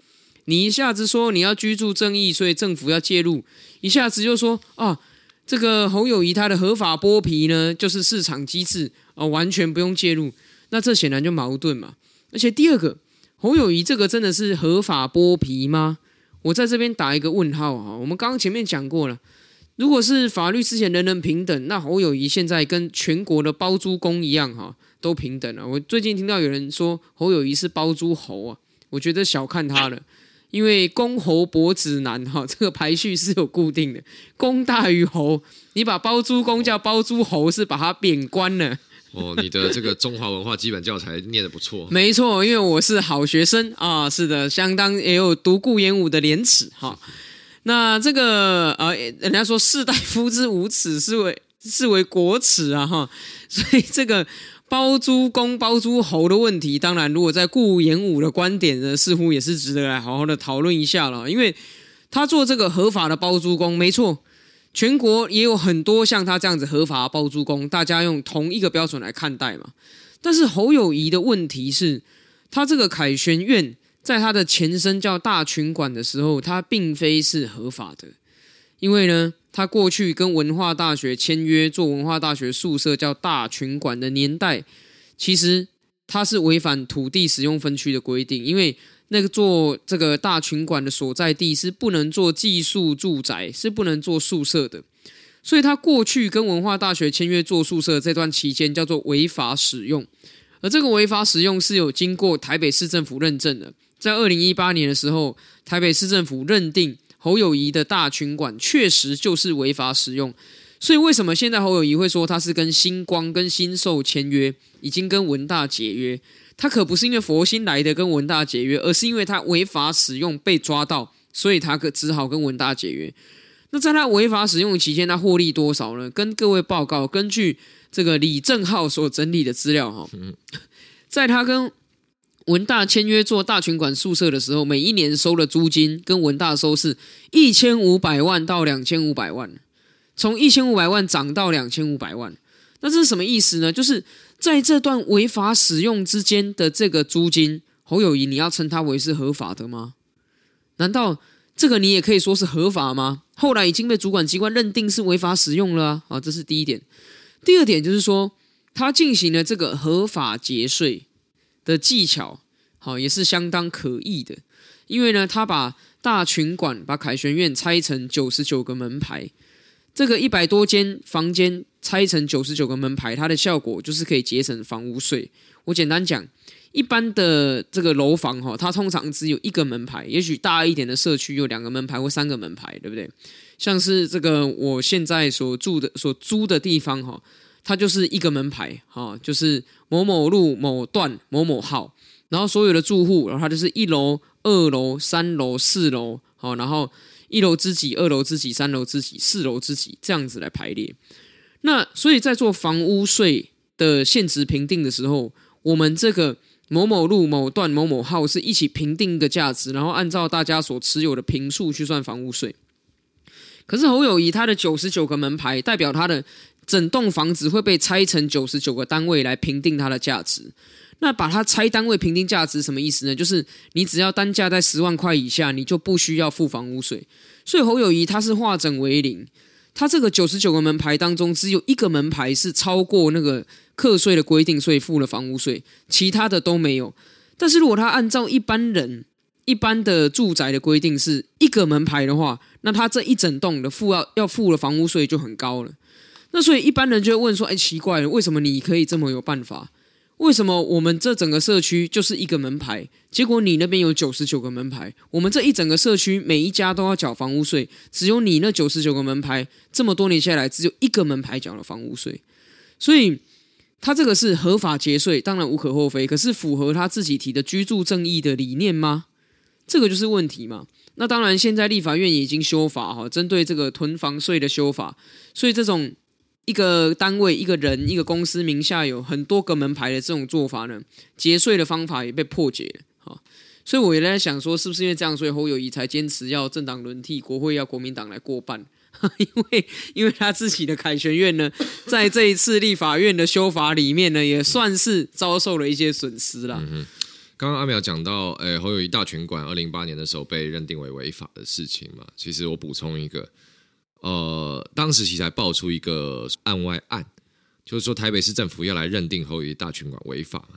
你一下子说你要居住正义，所以政府要介入；一下子又说啊，这个侯友宜他的合法剥皮呢，就是市场机制啊，完全不用介入。那这显然就矛盾嘛。而且第二个，侯友宜这个真的是合法剥皮吗？我在这边打一个问号啊。我们刚刚前面讲过了。如果是法律之前人人平等，那侯友宜现在跟全国的包租公一样哈，都平等了。我最近听到有人说侯友谊是包租侯啊，我觉得小看他了，因为公侯伯子男哈，这个排序是有固定的，公大于侯，你把包租公叫包租侯是把他贬官了。哦，你的这个中华文化基本教材念的不错，没错，因为我是好学生啊，是的，相当也有读顾炎武的廉耻哈。那这个呃，人家说士大夫之无耻，是为是为国耻啊哈，所以这个包租公包租侯的问题，当然如果在顾炎武的观点呢，似乎也是值得来好好的讨论一下了，因为他做这个合法的包租公没错，全国也有很多像他这样子合法包租公，大家用同一个标准来看待嘛。但是侯友谊的问题是，他这个凯旋院。在他的前身叫大群馆的时候，他并非是合法的，因为呢，他过去跟文化大学签约做文化大学宿舍叫大群馆的年代，其实他是违反土地使用分区的规定，因为那个做这个大群馆的所在地是不能做寄宿住宅，是不能做宿舍的，所以他过去跟文化大学签约做宿舍这段期间叫做违法使用，而这个违法使用是有经过台北市政府认证的。在二零一八年的时候，台北市政府认定侯友谊的大群馆确实就是违法使用，所以为什么现在侯友谊会说他是跟星光、跟新寿签约，已经跟文大解约？他可不是因为佛心来的跟文大解约，而是因为他违法使用被抓到，所以他可只好跟文大解约。那在他违法使用期间，他获利多少呢？跟各位报告，根据这个李正浩所整理的资料，哈，在他跟文大签约做大群馆宿舍的时候，每一年收的租金跟文大收是一千五百万到两千五百万，从一千五百万涨到两千五百万。那这是什么意思呢？就是在这段违法使用之间的这个租金，侯友谊，你要称它为是合法的吗？难道这个你也可以说是合法吗？后来已经被主管机关认定是违法使用了！啊，这是第一点。第二点就是说，他进行了这个合法节税的技巧，好，也是相当可疑的。因为呢，他把大群馆、把凯旋苑拆成九十九个门牌，这个一百多间房间拆成九十九个门牌，它的效果就是可以节省房屋税。我简单讲，一般的这个楼房哈，它通常只有一个门牌，也许大一点的社区有两个门牌或三个门牌，对不对？像是这个我现在所住的、所租的地方哈，它就是一个门牌哈，就是某某路某段某某号，然后所有的住户，然后它就是一楼。二楼、三楼、四楼，好，然后一楼之几，二楼之几，三楼之几，四楼之几，这样子来排列。那所以在做房屋税的现值评定的时候，我们这个某某路某段某某号是一起评定一个价值，然后按照大家所持有的坪数去算房屋税。可是侯友谊他的九十九个门牌，代表他的整栋房子会被拆成九十九个单位来评定它的价值。那把它拆单位评定价值什么意思呢？就是你只要单价在十万块以下，你就不需要付房屋税。所以侯友谊他是化整为零，他这个九十九个门牌当中，只有一个门牌是超过那个课税的规定，所以付了房屋税，其他的都没有。但是如果他按照一般人一般的住宅的规定是一个门牌的话，那他这一整栋的付要要付的房屋税就很高了。那所以一般人就会问说：哎，奇怪了，为什么你可以这么有办法？为什么我们这整个社区就是一个门牌？结果你那边有九十九个门牌，我们这一整个社区每一家都要缴房屋税，只有你那九十九个门牌，这么多年下来只有一个门牌缴了房屋税，所以他这个是合法节税，当然无可厚非。可是符合他自己提的居住正义的理念吗？这个就是问题嘛。那当然，现在立法院已经修法哈，针对这个囤房税的修法，所以这种。一个单位、一个人、一个公司名下有很多个门牌的这种做法呢，节税的方法也被破解了。所以我也在想说，是不是因为这样，所以侯友宜才坚持要政党轮替，国会要国民党来过半？因为因为他自己的凯旋院呢，在这一次立法院的修法里面呢，也算是遭受了一些损失了。嗯，刚刚阿苗讲到，诶，侯友宜大群馆二零一八年的时候被认定为违法的事情嘛，其实我补充一个。呃，当时其实还爆出一个案外案，就是说台北市政府要来认定侯友宜大群馆违法。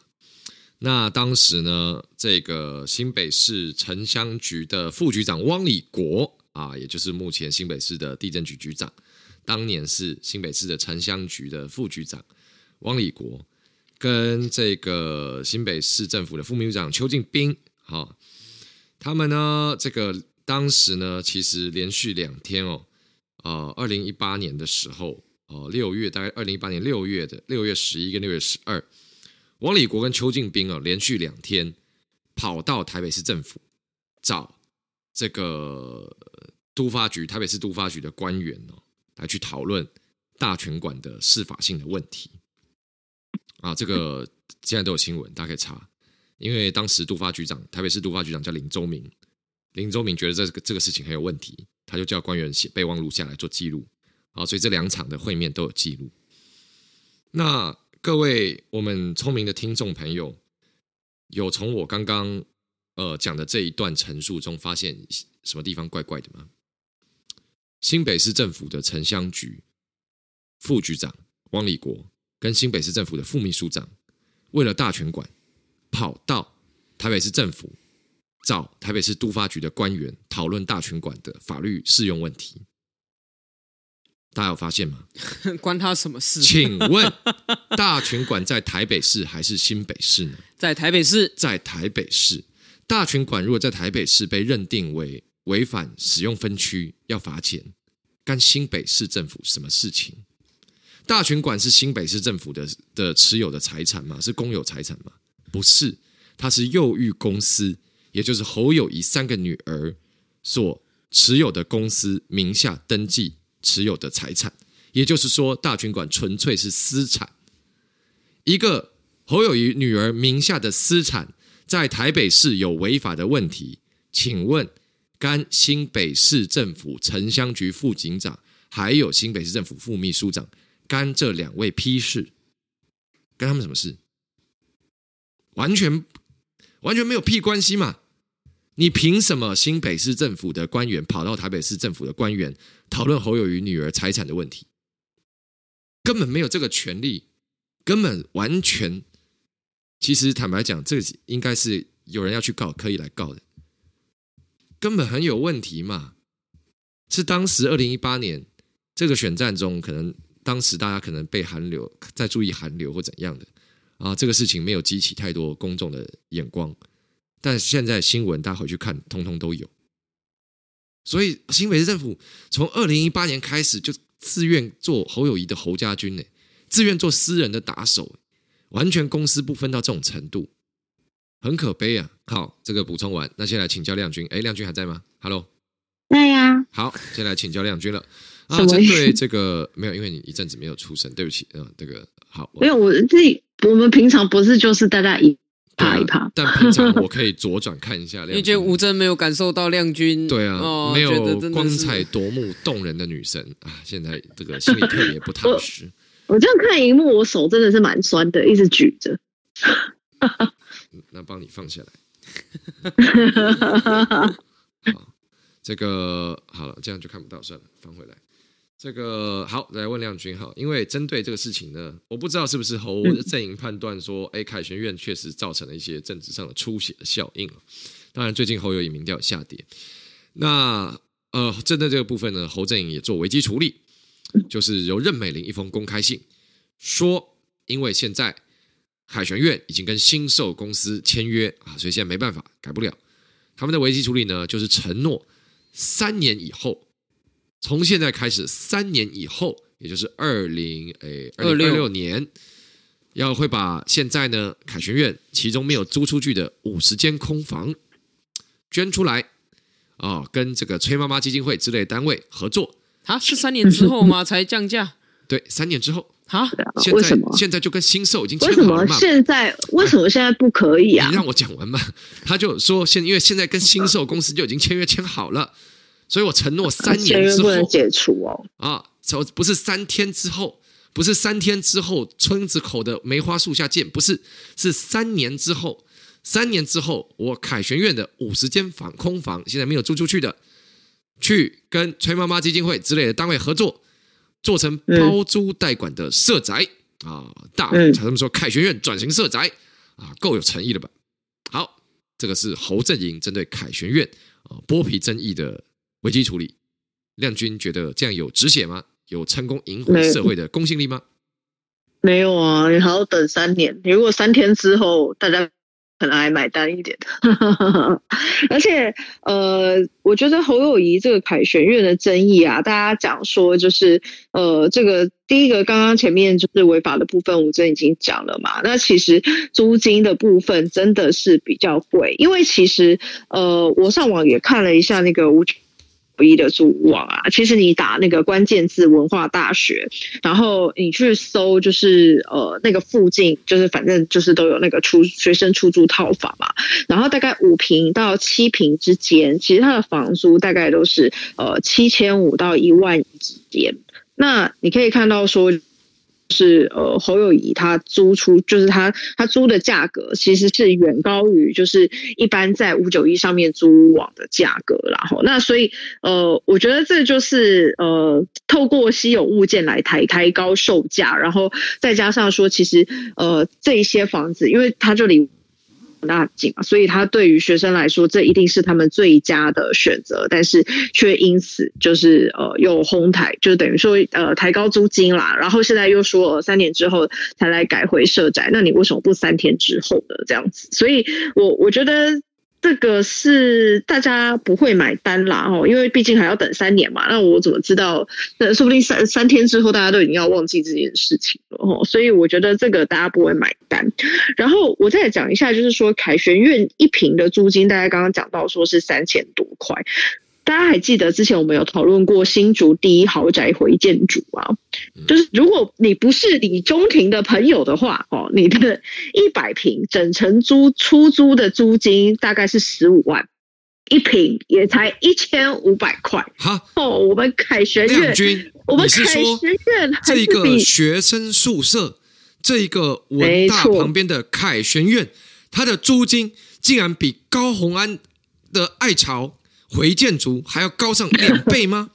那当时呢，这个新北市城乡局的副局长汪礼国啊，也就是目前新北市的地震局局长，当年是新北市的城乡局的副局长汪礼国，跟这个新北市政府的副秘书长邱敬斌，好、啊，他们呢，这个当时呢，其实连续两天哦。呃，二零一八年的时候，呃，六月大概二零一八年六月的六月十一跟六月十二，王礼国跟邱敬斌啊，连续两天跑到台北市政府找这个都发局台北市都发局的官员哦，来去讨论大群馆的适法性的问题。啊，这个现在都有新闻，大家可以查。因为当时都发局长台北市都发局长叫林周明，林周明觉得这个这个事情很有问题。他就叫官员写备忘录下来做记录，啊，所以这两场的会面都有记录。那各位我们聪明的听众朋友，有从我刚刚呃讲的这一段陈述中发现什么地方怪怪的吗？新北市政府的城乡局副局长汪礼国跟新北市政府的副秘书长，为了大权馆跑到台北市政府。找台北市都发局的官员讨论大群馆的法律适用问题，大家有发现吗？关他什么事？请问大群馆在台北市还是新北市呢？在台北市，在台北市。大群馆如果在台北市被认定为违反使用分区，要罚钱，干新北市政府什么事情？大群馆是新北市政府的的持有的财产吗？是公有财产吗？不是，它是幼育公司。也就是侯友宜三个女儿所持有的公司名下登记持有的财产，也就是说，大群馆纯粹是私产。一个侯友宜女儿名下的私产在台北市有违法的问题，请问干新北市政府城乡局副警长，还有新北市政府副秘书长，干这两位批示，干他们什么事？完全完全没有屁关系嘛！你凭什么新北市政府的官员跑到台北市政府的官员讨论侯友宜女儿财产的问题？根本没有这个权利，根本完全。其实坦白讲，这应该是有人要去告，可以来告的。根本很有问题嘛。是当时二零一八年这个选战中，可能当时大家可能被韩流在注意韩流或怎样的啊，这个事情没有激起太多公众的眼光。但现在新闻大家回去看，通通都有。所以新北市政府从二零一八年开始就自愿做侯友谊的侯家军呢，自愿做私人的打手，完全公私不分到这种程度，很可悲啊！好，这个补充完，那先来请教亮君。哎，亮君还在吗？Hello。在呀、啊，好，先来请教亮君了。啊，针对这个没有，因为你一阵子没有出声，对不起。嗯，这个好，没有，我自己我们平常不是就是大家一趴一趴、啊，但平常我可以左转看一下亮 君。你觉得吴真没有感受到亮君？对啊，哦、没有光彩夺目、动人的女神 啊！现在这个心里特别不踏实。我，我这样看荧幕，我手真的是蛮酸的，一直举着。那帮你放下来。好。这个好了，这样就看不到，算了，放回来。这个好，来问亮君哈，因为针对这个事情呢，我不知道是不是侯阵营判断说，哎，凯旋院确实造成了一些政治上的出血的效应。当然，最近侯友谊民调下跌，那呃，针对这个部分呢，侯阵营也做危机处理，就是由任美玲一封公开信说，因为现在凯旋院已经跟新寿公司签约啊，所以现在没办法改不了。他们的危机处理呢，就是承诺。三年以后，从现在开始，三年以后，也就是二零诶二零二六年，要会把现在呢凯旋苑其中没有租出去的五十间空房捐出来啊、哦，跟这个崔妈妈基金会之类单位合作。啊，是三年之后吗？才降价？对，三年之后。啊？为什么？现在就跟新售已经签好了嘛？现在为什么现在不可以啊？你让我讲完嘛。他就说现因为现在跟新售公司就已经签约签好了，所以我承诺三年之后不能解除哦。啊，不是三天之后，不是三天之后村子口的梅花树下见，不是，是三年之后。三年之后，我凯旋苑的五十间房空房现在没有租出去的，去跟崔妈妈基金会之类的单位合作。做成包租代管的社宅、嗯、啊，大他们说凯旋苑转型社宅啊，够有诚意了吧？好，这个是侯阵营针对凯旋苑啊剥皮争议的危机处理。亮君觉得这样有止血吗？有成功赢回社会的公信力吗？没有啊，你还要等三年。如果三天之后大家。可能还买单一点的，而且呃，我觉得侯友谊这个凯旋院的争议啊，大家讲说就是呃，这个第一个刚刚前面就是违法的部分，我真已经讲了嘛。那其实租金的部分真的是比较贵，因为其实呃，我上网也看了一下那个唯。一的租网啊，其实你打那个关键字“文化大学”，然后你去搜，就是呃那个附近，就是反正就是都有那个出学生出租套房嘛，然后大概五平到七平之间，其实它的房租大概都是呃七千五到一万之间。那你可以看到说。是呃侯友谊他租出，就是他他租的价格其实是远高于就是一般在五九一上面租网的价格，然后那所以呃我觉得这就是呃透过稀有物件来抬抬高售价，然后再加上说其实呃这些房子，因为他这里。那紧嘛，所以他对于学生来说，这一定是他们最佳的选择，但是却因此就是呃又哄抬，就等于说呃抬高租金啦，然后现在又说三年之后才来改回社宅，那你为什么不三天之后呢？这样子，所以我我觉得。这个是大家不会买单啦，哦，因为毕竟还要等三年嘛。那我怎么知道？那说不定三三天之后，大家都已经要忘记这件事情了，哦。所以我觉得这个大家不会买单。然后我再讲一下，就是说凯旋院一平的租金，大家刚刚讲到说是三千多块。大家还记得之前我们有讨论过新竹第一豪宅回建筑啊？就是如果你不是李中庭的朋友的话，哦，你的一百平整层租出租的租金大概是十五万，一平也才一千五百块。哈哦，我们凯旋院，我们凯旋院这一个学生宿舍，这一个文大旁边的凯旋院，它的租金竟然比高虹安的爱巢。回建筑还要高上两倍吗？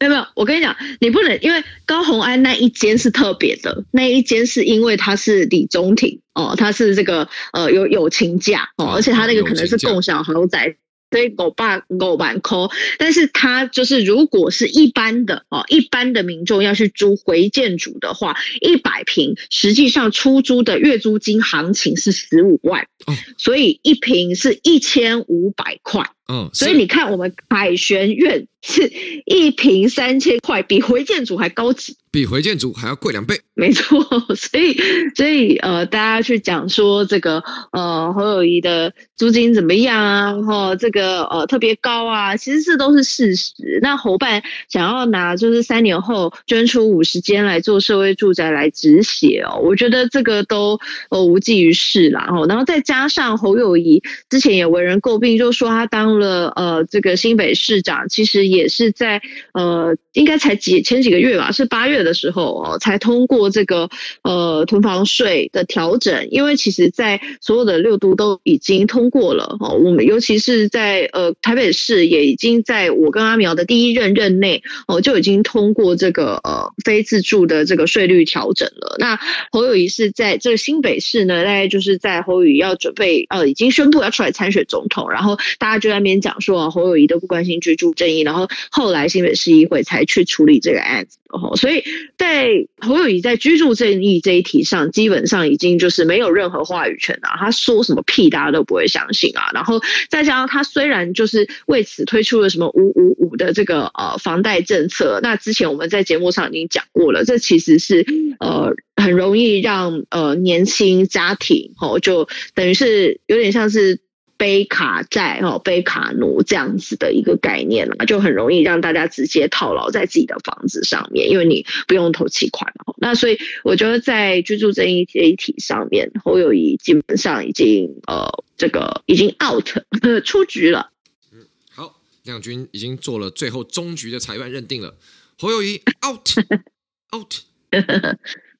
没 有没有，我跟你讲，你不能因为高红安那一间是特别的，那一间是因为它是李中庭哦，它是这个呃有友情价哦，而且它那个可能是共享豪宅所以狗爸狗板抠，但是他就是如果是一般的哦，一般的民众要去租回建筑的话，一百平实际上出租的月租金行情是十五万，哦，所以一平是一千五百块。嗯，所以你看，我们凯旋苑是一平三千块，比回建组还高级，比回建组还要贵两倍。没错，所以所以呃，大家去讲说这个呃侯友谊的租金怎么样啊？然后这个呃特别高啊，其实这都是事实。那侯办想要拿就是三年后捐出五十间来做社会住宅来止血哦，我觉得这个都呃无济于事啦。然后再加上侯友谊之前也为人诟病，就说他当。了呃，这个新北市长其实也是在呃，应该才几前几个月吧，是八月的时候哦，才通过这个呃囤房税的调整。因为其实，在所有的六都都已经通过了哦，我们尤其是在呃台北市也已经在我跟阿苗的第一任任内哦，就已经通过这个呃非自住的这个税率调整了。那侯友宜是在这个新北市呢，大概就是在侯友宜要准备呃已经宣布要出来参选总统，然后大家就在。边讲说啊，侯友宜都不关心居住正义，然后后来新北市议会才去处理这个案子，吼所以在侯友宜在居住正义这一题上，基本上已经就是没有任何话语权了。他说什么屁，大家都不会相信啊。然后再加上他虽然就是为此推出了什么五五五的这个呃房贷政策，那之前我们在节目上已经讲过了，这其实是呃很容易让呃年轻家庭哦，就等于是有点像是。背卡债哦，背卡奴这样子的一个概念啊，就很容易让大家直接套牢在自己的房子上面，因为你不用投期款哦。那所以我觉得在居住正义这一题上面，侯友谊基本上已经呃这个已经 out 出局了。嗯，好，亮君已经做了最后终局的裁判认定了，侯友宜 out out。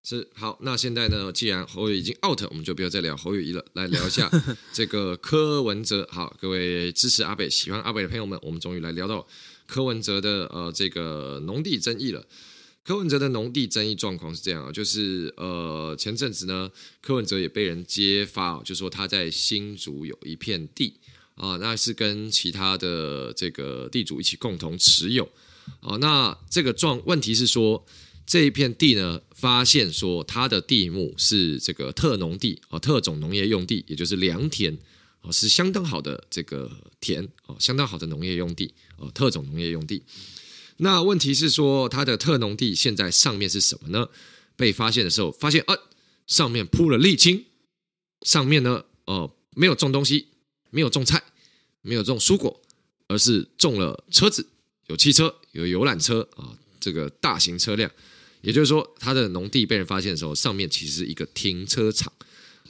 是好，那现在呢？既然侯友已经 out，我们就不要再聊侯友谊了，来聊一下 这个柯文哲。好，各位支持阿北、喜欢阿北的朋友们，我们终于来聊到柯文哲的呃这个农地争议了。柯文哲的农地争议状况是这样啊，就是呃前阵子呢，柯文哲也被人揭发，就说他在新竹有一片地啊，那是跟其他的这个地主一起共同持有啊。那这个状问题是说。这一片地呢，发现说它的地目是这个特农地啊，特种农业用地，也就是良田啊，是相当好的这个田啊，相当好的农业用地啊，特种农业用地。那问题是说，它的特农地现在上面是什么呢？被发现的时候，发现啊，上面铺了沥青，上面呢，哦，没有种东西，没有种菜，没有种蔬果，而是种了车子，有汽车，有游览车啊，这个大型车辆。也就是说，他的农地被人发现的时候，上面其实是一个停车场。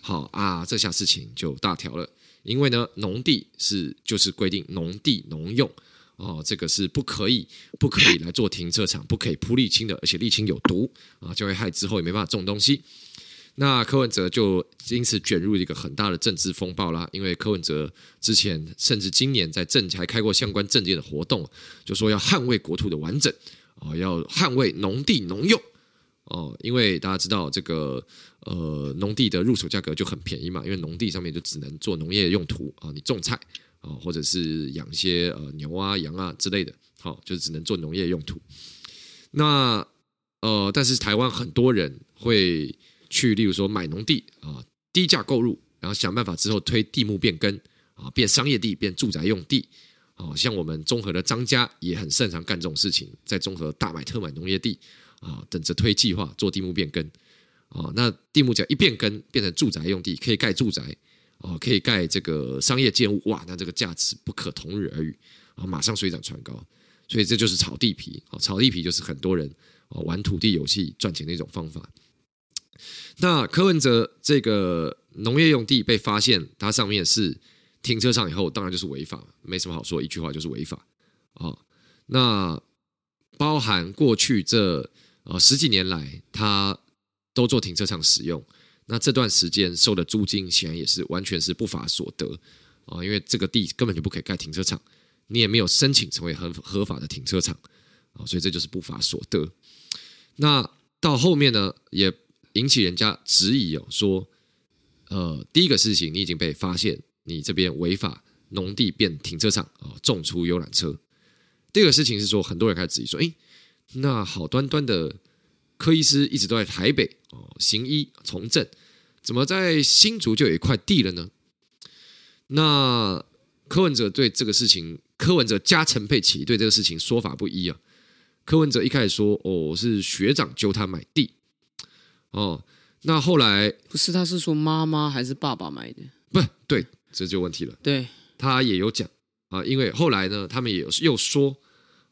好啊，这下事情就大条了，因为呢，农地是就是规定农地农用哦，这个是不可以不可以来做停车场，不可以铺沥青的，而且沥青有毒啊，就会害之后也没办法种东西。那柯文哲就因此卷入一个很大的政治风暴啦，因为柯文哲之前甚至今年在政还开过相关政见的活动，就说要捍卫国土的完整。哦，要捍卫农地农用哦，因为大家知道这个呃，农地的入手价格就很便宜嘛，因为农地上面就只能做农业用途啊，你种菜啊，或者是养一些呃牛啊、羊啊之类的，好，就只能做农业用途。那呃，但是台湾很多人会去，例如说买农地啊，低价购入，然后想办法之后推地目变更啊，变商业地，变住宅用地。哦，像我们中和的张家也很擅长干这种事情，在中和大买特买农业地啊，等着推计划做地目变更啊。那地目只要一变更，变成住宅用地，可以盖住宅啊，可以盖这个商业建物，哇，那这个价值不可同日而语啊，马上水涨船高。所以这就是炒地皮啊，炒地皮就是很多人啊玩土地游戏赚钱的一种方法。那柯文哲这个农业用地被发现，它上面是。停车场以后，当然就是违法，没什么好说，一句话就是违法啊。那包含过去这呃十几年来，他都做停车场使用，那这段时间收的租金显然也是完全是不法所得啊，因为这个地根本就不可以盖停车场，你也没有申请成为合合法的停车场啊，所以这就是不法所得。那到后面呢，也引起人家质疑哦，说呃第一个事情你已经被发现。你这边违法农地变停车场啊，种出游览车。第二个事情是说，很多人开始质疑说，哎，那好端端的柯医师一直都在台北哦，行医从政，怎么在新竹就有一块地了呢？那柯文哲对这个事情，柯文哲加陈佩琪对这个事情说法不一啊。柯文哲一开始说，哦，是学长揪他买地，哦，那后来不是，他是说妈妈还是爸爸买的？不对，这就问题了。对，他也有讲啊，因为后来呢，他们也有又说，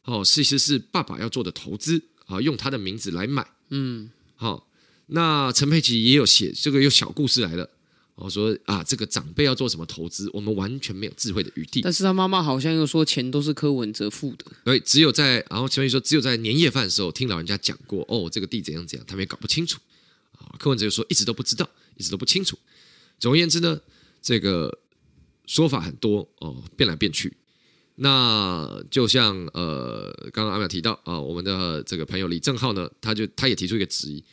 哦，其实是爸爸要做的投资啊，用他的名字来买。嗯，好，那陈佩琪也有写这个，有小故事来了。我说啊，这个长辈要做什么投资，我们完全没有智慧的余地。但是他妈妈好像又说钱都是柯文哲付的。对，只有在然后陈佩琪说，只有在年夜饭的时候听老人家讲过，哦，这个地怎样怎样，他们也搞不清楚。啊，柯文哲又说一直都不知道，一直都不清楚。总而言之呢，这个说法很多哦，变来变去。那就像呃，刚刚阿淼提到啊，我们的这个朋友李正浩呢，他就他也提出一个质疑，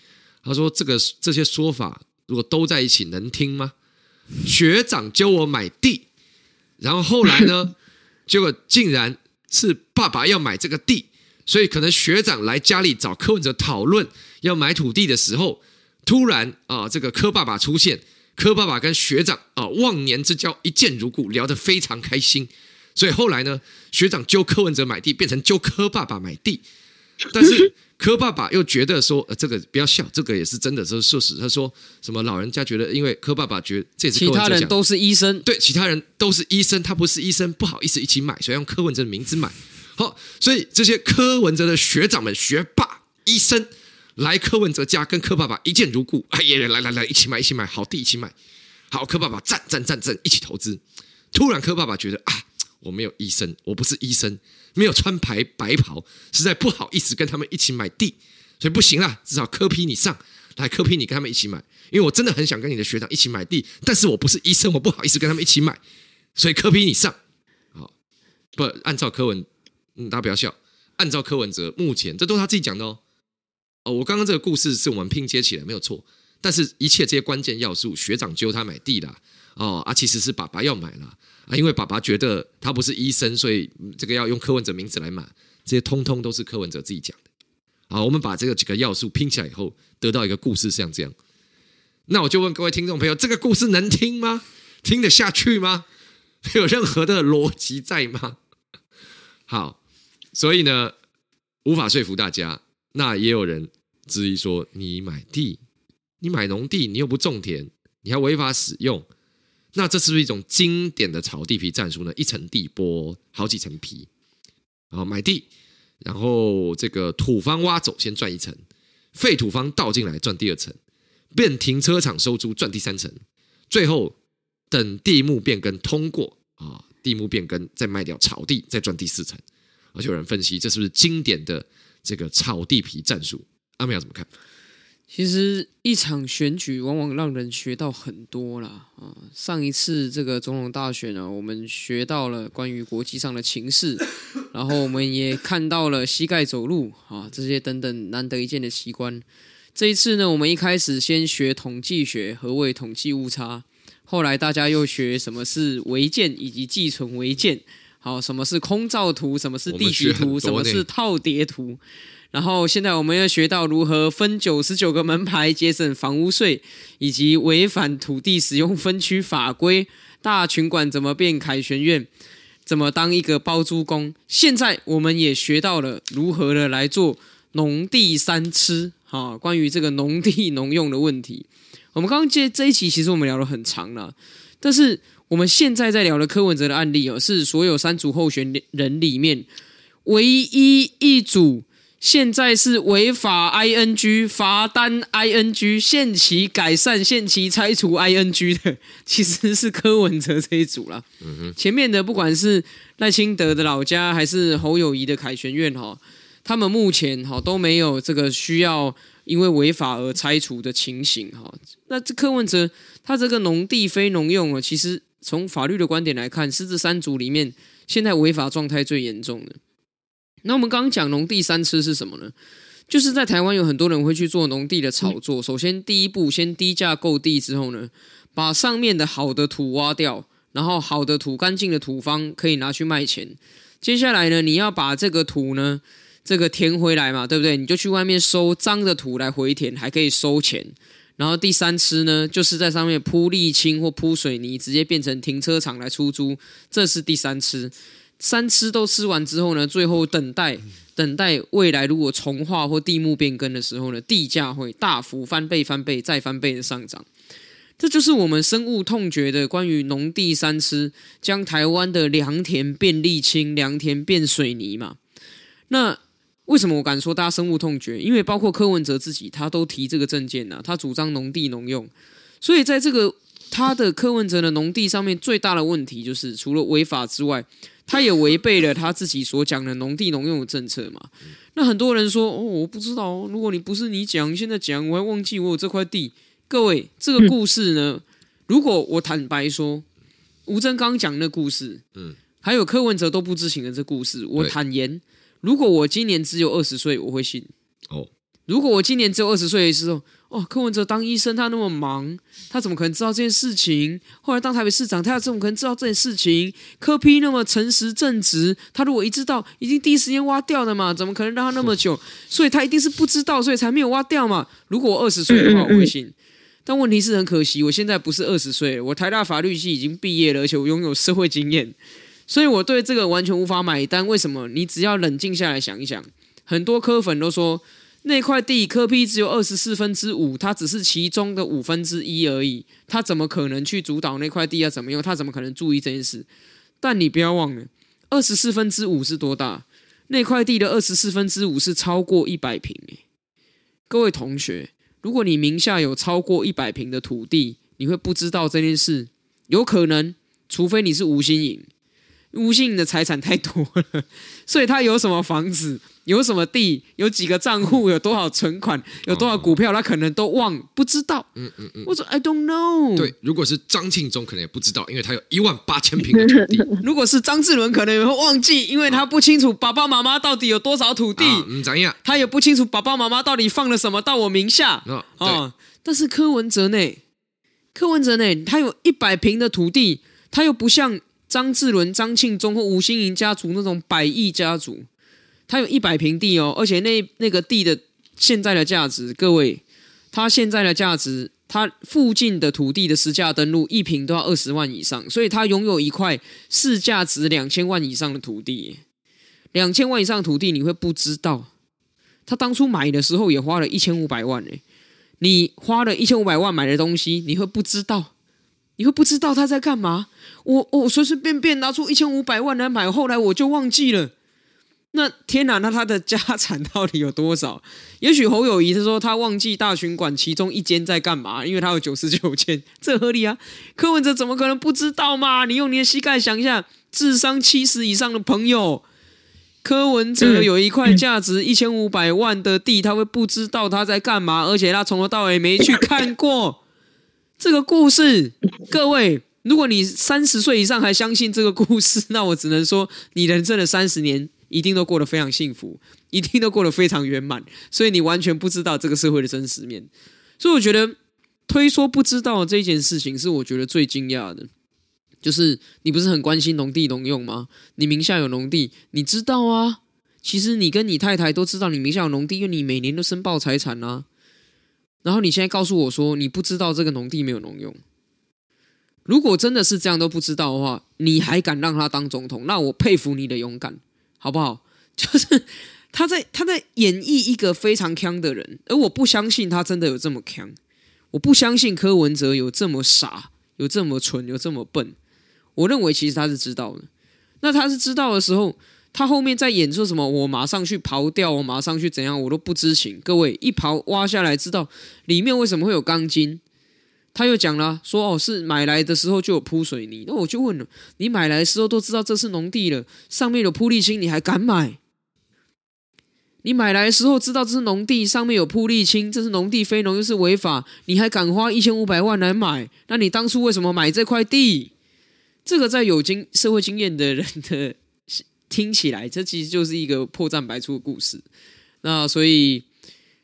他说这个这些说法。如果都在一起能听吗？学长教我买地，然后后来呢，结果竟然是爸爸要买这个地，所以可能学长来家里找柯文哲讨论要买土地的时候，突然啊，这个柯爸爸出现，柯爸爸跟学长啊忘年之交一见如故，聊得非常开心，所以后来呢，学长揪柯文哲买地，变成揪柯爸爸买地，但是。柯爸爸又觉得说，呃，这个不要笑，这个也是真的，这是事实。他说什么？老人家觉得，因为柯爸爸觉得这次其他人都是医生，对，其他人都是医生，他不是医生，不好意思一起买，所以用柯文哲的名字买。好，所以这些柯文哲的学长们、学霸、医生来柯文哲家，跟柯爸爸一见如故，哎呀，来来来，一起买，一起买，好地一起买。好，柯爸爸赞赞赞赞，一起投资。突然，柯爸爸觉得啊，我没有医生，我不是医生。没有穿白白袍，实在不好意思跟他们一起买地，所以不行啦，至少柯批你上来，柯批你跟他们一起买，因为我真的很想跟你的学长一起买地，但是我不是医生，我不好意思跟他们一起买，所以柯批你上，好，不按照柯文，嗯，大家不要笑，按照柯文哲目前这都是他自己讲的哦，哦，我刚刚这个故事是我们拼接起来没有错，但是一切这些关键要素，学长揪他买地啦，哦啊，其实是爸爸要买啦。啊，因为爸爸觉得他不是医生，所以这个要用柯文哲名字来买，这些通通都是柯文哲自己讲的。好，我们把这个几个要素拼起来以后，得到一个故事像这样。那我就问各位听众朋友，这个故事能听吗？听得下去吗？有任何的逻辑在吗？好，所以呢，无法说服大家。那也有人质疑说，你买地，你买农地，你又不种田，你还违法使用。那这是不是一种经典的炒地皮战术呢？一层地剥好几层皮，然后买地，然后这个土方挖走先赚一层，废土方倒进来赚第二层，变停车场收租赚第三层，最后等地目变更通过啊，地目变更再卖掉炒地再赚第四层，而且有人分析这是不是经典的这个炒地皮战术？阿苗怎么看？其实一场选举往往让人学到很多啦。啊！上一次这个总统大选呢，我们学到了关于国际上的情势，然后我们也看到了膝盖走路啊这些等等难得一见的奇观。这一次呢，我们一开始先学统计学，何谓统计误差？后来大家又学什么是违建以及寄存违建，好，什么是空照图，什么是地籍图，什么是套叠图。然后现在我们要学到如何分九十九个门牌，节省房屋税，以及违反土地使用分区法规。大群馆怎么变凯旋苑？怎么当一个包租公？现在我们也学到了如何的来做农地三吃。哈，关于这个农地农用的问题，我们刚刚接这一期其实我们聊了很长了，但是我们现在在聊的柯文哲的案例哦，是所有三组候选人里面唯一一组。现在是违法 ing 罚单 ing 限期改善限期拆除 ing 的，其实是柯文哲这一组啦。嗯哼，前面的不管是赖清德的老家，还是侯友谊的凯旋院哈，他们目前哈都没有这个需要因为违法而拆除的情形哈。那这柯文哲他这个农地非农用啊，其实从法律的观点来看，是这三组里面现在违法状态最严重的。那我们刚刚讲农地三吃是什么呢？就是在台湾有很多人会去做农地的炒作。首先第一步，先低价购地之后呢，把上面的好的土挖掉，然后好的土、干净的土方可以拿去卖钱。接下来呢，你要把这个土呢，这个填回来嘛，对不对？你就去外面收脏的土来回填，还可以收钱。然后第三吃呢，就是在上面铺沥青或铺水泥，直接变成停车场来出租，这是第三吃。三吃都吃完之后呢，最后等待等待未来如果重划或地目变更的时候呢，地价会大幅翻倍、翻倍再翻倍的上涨。这就是我们深恶痛绝的关于农地三吃，将台湾的良田变沥青，良田变水泥嘛。那为什么我敢说大家深恶痛绝？因为包括柯文哲自己，他都提这个政见呐，他主张农地农用。所以在这个他的柯文哲的农地上面，最大的问题就是除了违法之外，他也违背了他自己所讲的农地农用的政策嘛。那很多人说哦，我不知道，如果你不是你讲，现在讲，我还忘记我有这块地。各位，这个故事呢？如果我坦白说，吴峥刚讲的故事，嗯，还有柯文哲都不知情的这故事，我坦言，如果我今年只有二十岁，我会信。哦，如果我今年只有二十岁的时候，哦，柯文哲当医生，他那么忙，他怎么可能知道这件事情？后来当台北市长，他怎么可能知道这件事情？柯批那么诚实正直，他如果一知道，一定第一时间挖掉的嘛？怎么可能让他那么久？所以他一定是不知道，所以才没有挖掉嘛？如果我二十岁的话，我会信。但问题是很可惜，我现在不是二十岁，我台大法律系已经毕业了，而且我拥有社会经验，所以我对这个完全无法买单。为什么？你只要冷静下来想一想，很多柯粉都说那块地科批只有二十四分之五，它只是其中的五分之一而已，他怎么可能去主导那块地要怎么用？他怎么可能注意这件事？但你不要忘了，二十四分之五是多大？那块地的二十四分之五是超过一百坪诶，各位同学。如果你名下有超过一百坪的土地，你会不知道这件事？有可能，除非你是吴欣颖，吴欣颖的财产太多了，所以他有什么房子，有什么地，有几个账户，有多少存款，有多少股票，他可能都忘不知道。嗯嗯嗯，我说 I don't know。对，如果是张庆忠，可能也不知道，因为他有一万八千平的土地。如果是张志伦，可能也会忘记，因为他不清楚爸爸妈妈到底有多少土地。嗯，怎样？他也不清楚爸爸妈妈到底放了什么到我名下。啊，对。但是柯文哲呢？柯文哲呢？他有一百平的土地，他又不像张志伦、张庆忠或吴欣盈家族那种百亿家族。他有一百平地哦，而且那那个地的现在的价值，各位，他现在的价值，他附近的土地的实价登录一平都要二十万以上，所以他拥有一块市价值两千万以上的土地，两千万以上的土地你会不知道，他当初买的时候也花了一千五百万诶，你花了一千五百万买的东西，你会不知道，你会不知道他在干嘛？我我随随便便拿出一千五百万来买，后来我就忘记了。那天哪，那他的家产到底有多少？也许侯友谊他说他忘记大群馆其中一间在干嘛，因为他有九十九间，这合理啊？柯文哲怎么可能不知道嘛？你用你的膝盖想一下，智商七十以上的朋友，柯文哲有一块价值一千五百万的地，他会不知道他在干嘛？而且他从头到尾没去看过这个故事。各位，如果你三十岁以上还相信这个故事，那我只能说你人生的三十年。一定都过得非常幸福，一定都过得非常圆满，所以你完全不知道这个社会的真实面。所以我觉得推说不知道这件事情是我觉得最惊讶的。就是你不是很关心农地农用吗？你名下有农地，你知道啊？其实你跟你太太都知道你名下有农地，因为你每年都申报财产啊。然后你现在告诉我说你不知道这个农地没有农用。如果真的是这样都不知道的话，你还敢让他当总统？那我佩服你的勇敢。好不好？就是他在他在演绎一个非常强的人，而我不相信他真的有这么强。我不相信柯文哲有这么傻，有这么蠢，有这么笨。我认为其实他是知道的。那他是知道的时候，他后面在演说什么？我马上去刨掉，我马上去怎样？我都不知情。各位一刨挖下来，知道里面为什么会有钢筋？他又讲了，说哦，是买来的时候就有铺水泥。那我就问了，你买来的时候都知道这是农地了，上面有铺沥青，你还敢买？你买来的时候知道这是农地，上面有铺沥青，这是农地非农又是违法，你还敢花一千五百万来买？那你当初为什么买这块地？这个在有经社会经验的人的听起来，这其实就是一个破绽百出的故事。那所以。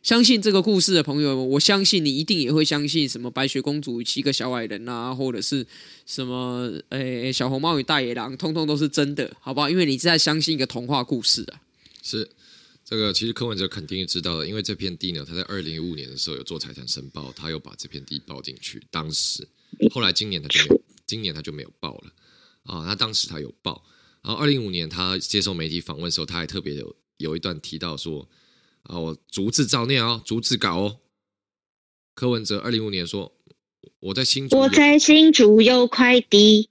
相信这个故事的朋友，我相信你一定也会相信什么白雪公主与七个小矮人啊，或者是什么诶小红帽与大野狼，通通都是真的，好不好？因为你是在相信一个童话故事啊。是这个，其实柯文哲肯定也知道的，因为这片地呢，他在二零一五年的时候有做财产申报，他又把这片地报进去。当时，后来今年他就没有，今年他就没有报了啊。他当时他有报，然后二零一五年他接受媒体访问的时候，他还特别有有一段提到说。啊，我逐字照念哦，逐字稿哦。柯文哲二零一五年说：“我在新竹，我在新竹有快递。”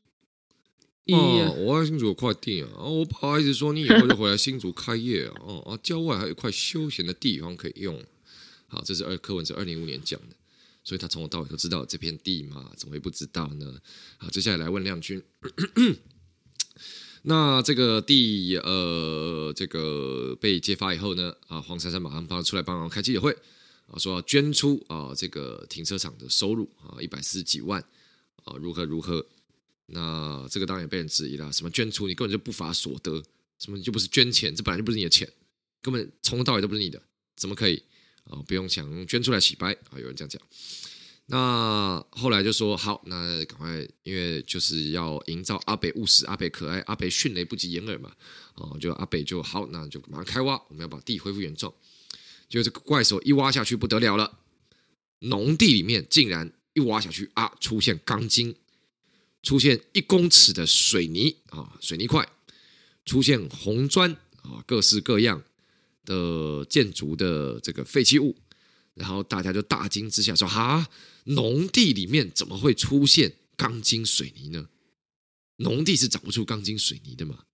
哦，我在新竹有快递啊！我不好意思说你以后就回来新竹开业啊！哦啊，郊外还有一块休闲的地方可以用。好，这是二柯文哲二零一五年讲的，所以他从头到尾都知道这片地嘛，怎么会不知道呢？好，接下来来问亮君。那这个第呃，这个被揭发以后呢，啊，黄珊珊马上帮出来帮忙开记者会，啊，说要捐出啊这个停车场的收入啊一百四十几万啊，如何如何？那这个当然也被人质疑了，什么捐出你根本就不法所得，什么就不是捐钱，这本来就不是你的钱，根本从头到尾都不是你的，怎么可以啊？不用想捐出来洗白啊？有人这样讲。那后来就说好，那赶快，因为就是要营造阿北务实、阿北可爱、阿北迅雷不及掩耳嘛，哦，就阿北就好，那就马上开挖，我们要把地恢复原状。就这个怪手一挖下去不得了了，农地里面竟然一挖下去啊，出现钢筋，出现一公尺的水泥啊，水泥块，出现红砖啊，各式各样的建筑的这个废弃物。然后大家就大惊之下说：“哈，农地里面怎么会出现钢筋水泥呢？农地是长不出钢筋水泥的嘛？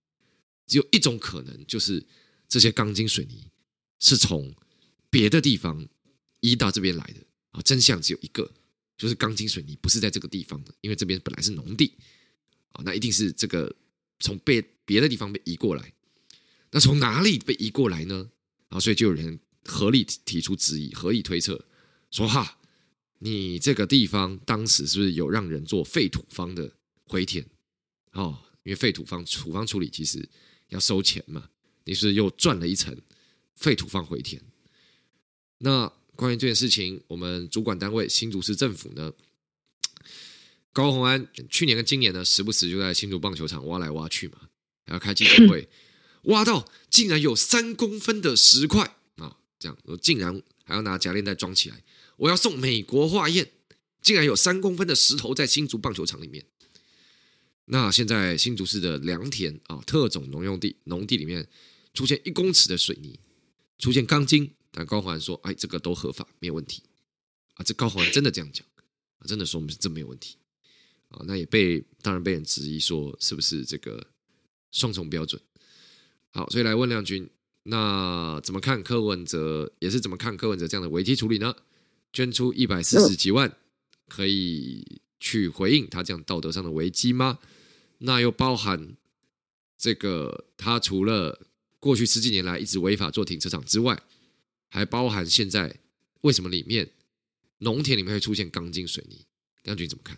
只有一种可能，就是这些钢筋水泥是从别的地方移到这边来的啊！真相只有一个，就是钢筋水泥不是在这个地方的，因为这边本来是农地啊，那一定是这个从被别的地方被移过来。那从哪里被移过来呢？啊，所以就有人。”合理提出质疑，合理推测，说哈，你这个地方当时是不是有让人做废土方的回填？哦，因为废土方土方处理其实要收钱嘛，你是又赚了一层废土方回填？那关于这件事情，我们主管单位新竹市政府呢，高虹安去年跟今年呢，时不时就在新竹棒球场挖来挖去嘛，还要开记者会，挖到竟然有三公分的石块。这样，我竟然还要拿夹链袋装起来，我要送美国化验，竟然有三公分的石头在新竹棒球场里面。那现在新竹市的良田啊，特种农用地农地里面出现一公尺的水泥，出现钢筋，但高虹安说，哎，这个都合法，没有问题啊。这高虹安真的这样讲啊，真的说我们是真没有问题啊。那也被当然被人质疑说，是不是这个双重标准？好，所以来问亮君。那怎么看柯文哲？也是怎么看柯文哲这样的危机处理呢？捐出一百四十几万，可以去回应他这样道德上的危机吗？那又包含这个，他除了过去十几年来一直违法做停车场之外，还包含现在为什么里面农田里面会出现钢筋水泥？亮君怎么看？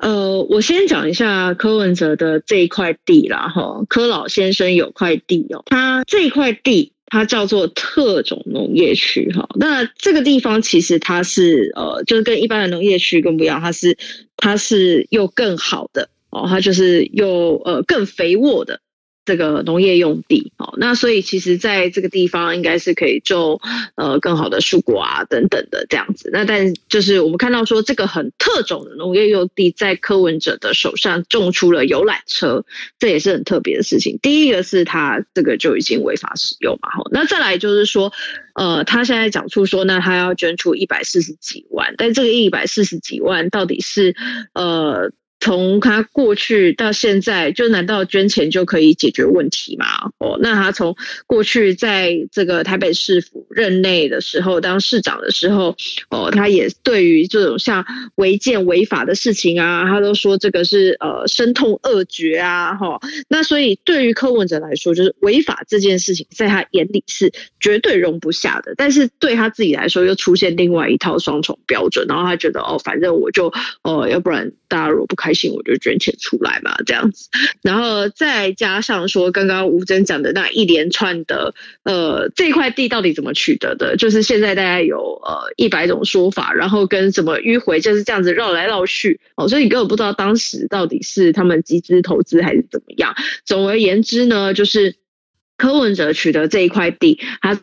呃，我先讲一下柯文哲的这一块地啦，哈，柯老先生有块地哦，他这块地它叫做特种农业区，哈，那这个地方其实它是呃，就是跟一般的农业区更不一样，它是它是又更好的哦，它就是又呃更肥沃的。这个农业用地，哦，那所以其实在这个地方应该是可以种呃更好的蔬果啊等等的这样子。那但就是我们看到说这个很特种的农业用地，在柯文哲的手上种出了游览车，这也是很特别的事情。第一个是他这个就已经违法使用嘛，吼。那再来就是说，呃，他现在讲出说，那他要捐出一百四十几万，但这个一百四十几万到底是呃？从他过去到现在，就难道捐钱就可以解决问题吗？哦，那他从过去在这个台北市府任内的时候，当市长的时候，哦，他也对于这种像违建违法的事情啊，他都说这个是呃深痛恶绝啊，哈。那所以对于柯文哲来说，就是违法这件事情，在他眼里是绝对容不下的。但是对他自己来说，又出现另外一套双重标准，然后他觉得哦，反正我就哦，要不然大家如果不开。信我就捐钱出来嘛，这样子，然后再加上说刚刚吴真讲的那一连串的，呃，这块地到底怎么取得的？就是现在大家有呃一百种说法，然后跟什么迂回就是这样子绕来绕去哦，所以你根本不知道当时到底是他们集资投资还是怎么样。总而言之呢，就是柯文哲取得这一块地，他。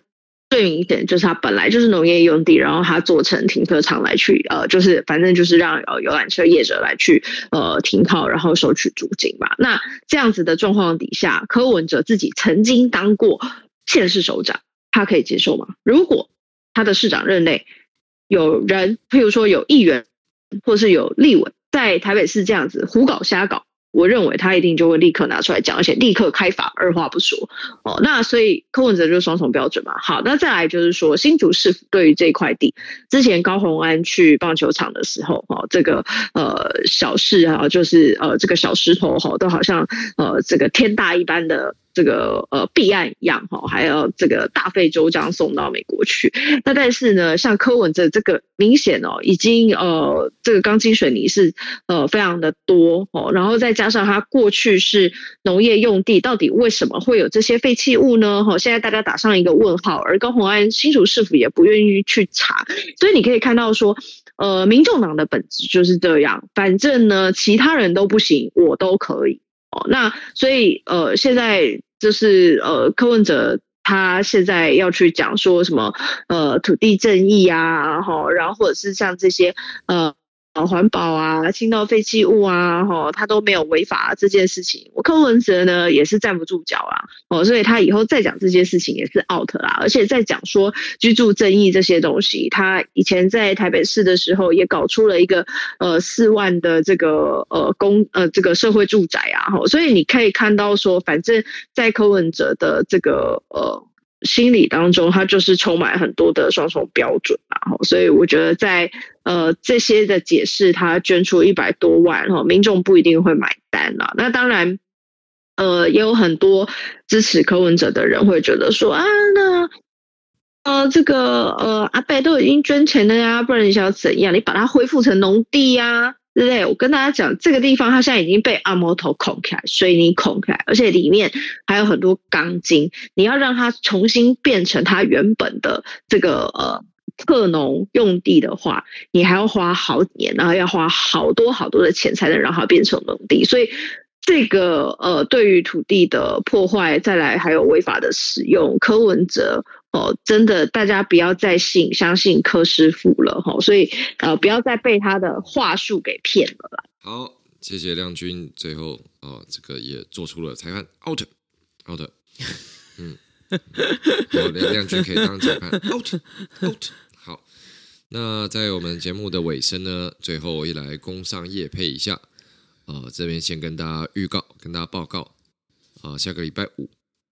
最明显就是它本来就是农业用地，然后它做成停车场来去，呃，就是反正就是让呃游览车业者来去呃停靠，然后收取租金嘛。那这样子的状况底下，柯文哲自己曾经当过县市首长，他可以接受吗？如果他的市长任内有人，譬如说有议员或是有立委在台北市这样子胡搞瞎搞。我认为他一定就会立刻拿出来讲，而且立刻开罚，二话不说哦。那所以柯文哲就是双重标准嘛。好，那再来就是说新竹市府对于这块地，之前高虹安去棒球场的时候，哈，这个呃小事啊，就是呃这个小石头哈，都好像呃这个天大一般的。这个呃弊案一样哈，还要这个大费周章送到美国去。那但是呢，像柯文哲这个明显哦，已经呃这个钢筋水泥是呃非常的多哦，然后再加上他过去是农业用地，到底为什么会有这些废弃物呢？哈，现在大家打上一个问号，而高虹安新竹市府也不愿意去查，所以你可以看到说，呃，民众党的本质就是这样，反正呢其他人都不行，我都可以。哦，那所以呃，现在就是呃，柯文哲他现在要去讲说什么呃，土地正义啊，然后然后或者是像这些呃。环保啊，清道废弃物啊，哈，他都没有违法这件事情。我柯文哲呢也是站不住脚啊，哦，所以他以后再讲这些事情也是 out 啦。而且再讲说居住正义这些东西，他以前在台北市的时候也搞出了一个呃四万的这个呃公呃这个社会住宅啊，哈，所以你可以看到说，反正在柯文哲的这个呃。心理当中，他就是充满很多的双重标准然后，所以我觉得在呃这些的解释，他捐出一百多万哈，民众不一定会买单啊。那当然，呃，也有很多支持柯文哲的人会觉得说啊，那呃这个呃阿伯都已经捐钱了呀，不然你想要怎样？你把它恢复成农地呀？对不对？我跟大家讲，这个地方它现在已经被阿摩头孔开，水泥孔开，而且里面还有很多钢筋。你要让它重新变成它原本的这个呃特农用地的话，你还要花好几年，然后要花好多好多的钱才能让它变成农地。所以这个呃，对于土地的破坏，再来还有违法的使用，柯文哲。哦，真的，大家不要再信相信柯师傅了哈，所以呃，不要再被他的话术给骗了啦。好，谢谢亮君，最后哦，这个也做出了裁判 out out，嗯，亮亮君可以当裁判 out out。好，那在我们节目的尾声呢，最后一来工商业配一下啊、这边先跟大家预告，跟大家报告啊、下个礼拜五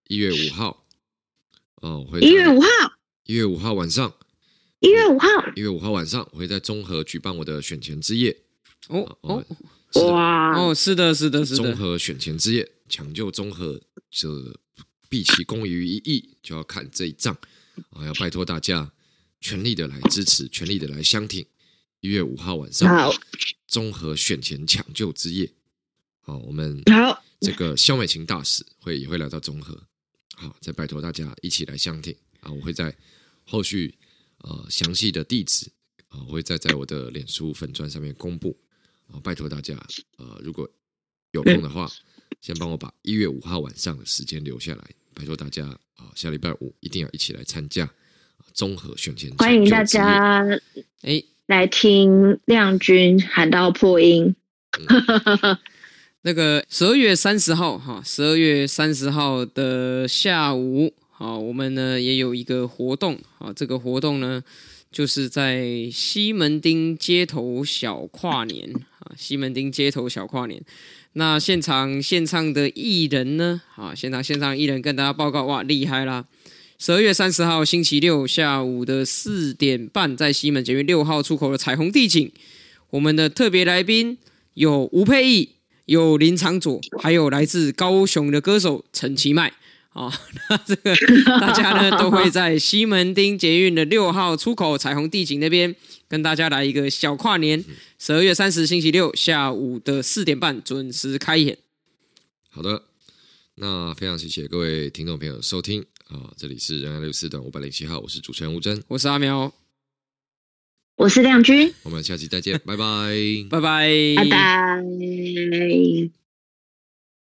一月五号。哦，会一月五号，一月五号晚上，一月五号，一月五号晚上，我会在中和举办我的选前之夜。哦哦，哇，哦，是的，是的，是的，中和选前之夜，抢救综合，这毕其功于一役，就要看这一仗啊！要拜托大家全力的来支持，全力的来相挺。一月五号晚上，好，综合选前抢救之夜，好，我们好，这个肖美琴大使会也会来到中和。好，再拜托大家一起来相挺啊！我会在后续呃详细的地址啊，我会再在我的脸书粉砖上面公布啊！拜托大家呃，如果有空的话，先帮我把一月五号晚上的时间留下来，拜托大家啊！下礼拜五一定要一起来参加综合选前，欢迎大家哎来听亮君喊到破音。嗯 那个十二月三十号，哈，十二月三十号的下午，好，我们呢也有一个活动，啊，这个活动呢就是在西门町街头小跨年，啊，西门町街头小跨年。那现场现唱的艺人呢，啊，现场现唱艺人跟大家报告，哇，厉害啦！十二月三十号星期六下午的四点半，在西门捷运六号出口的彩虹地景，我们的特别来宾有吴佩忆。有林长佐，还有来自高雄的歌手陈其迈啊，那这个 大家呢都会在西门町捷运的六号出口彩虹地景那边跟大家来一个小跨年。十二月三十星期六下午的四点半准时开演。好的，那非常谢谢各位听众朋友收听啊，这里是仁爱六四段五百零七号，我是主持人吴真，我是阿苗，我是亮君，我们下期再见，拜拜，拜拜，拜拜。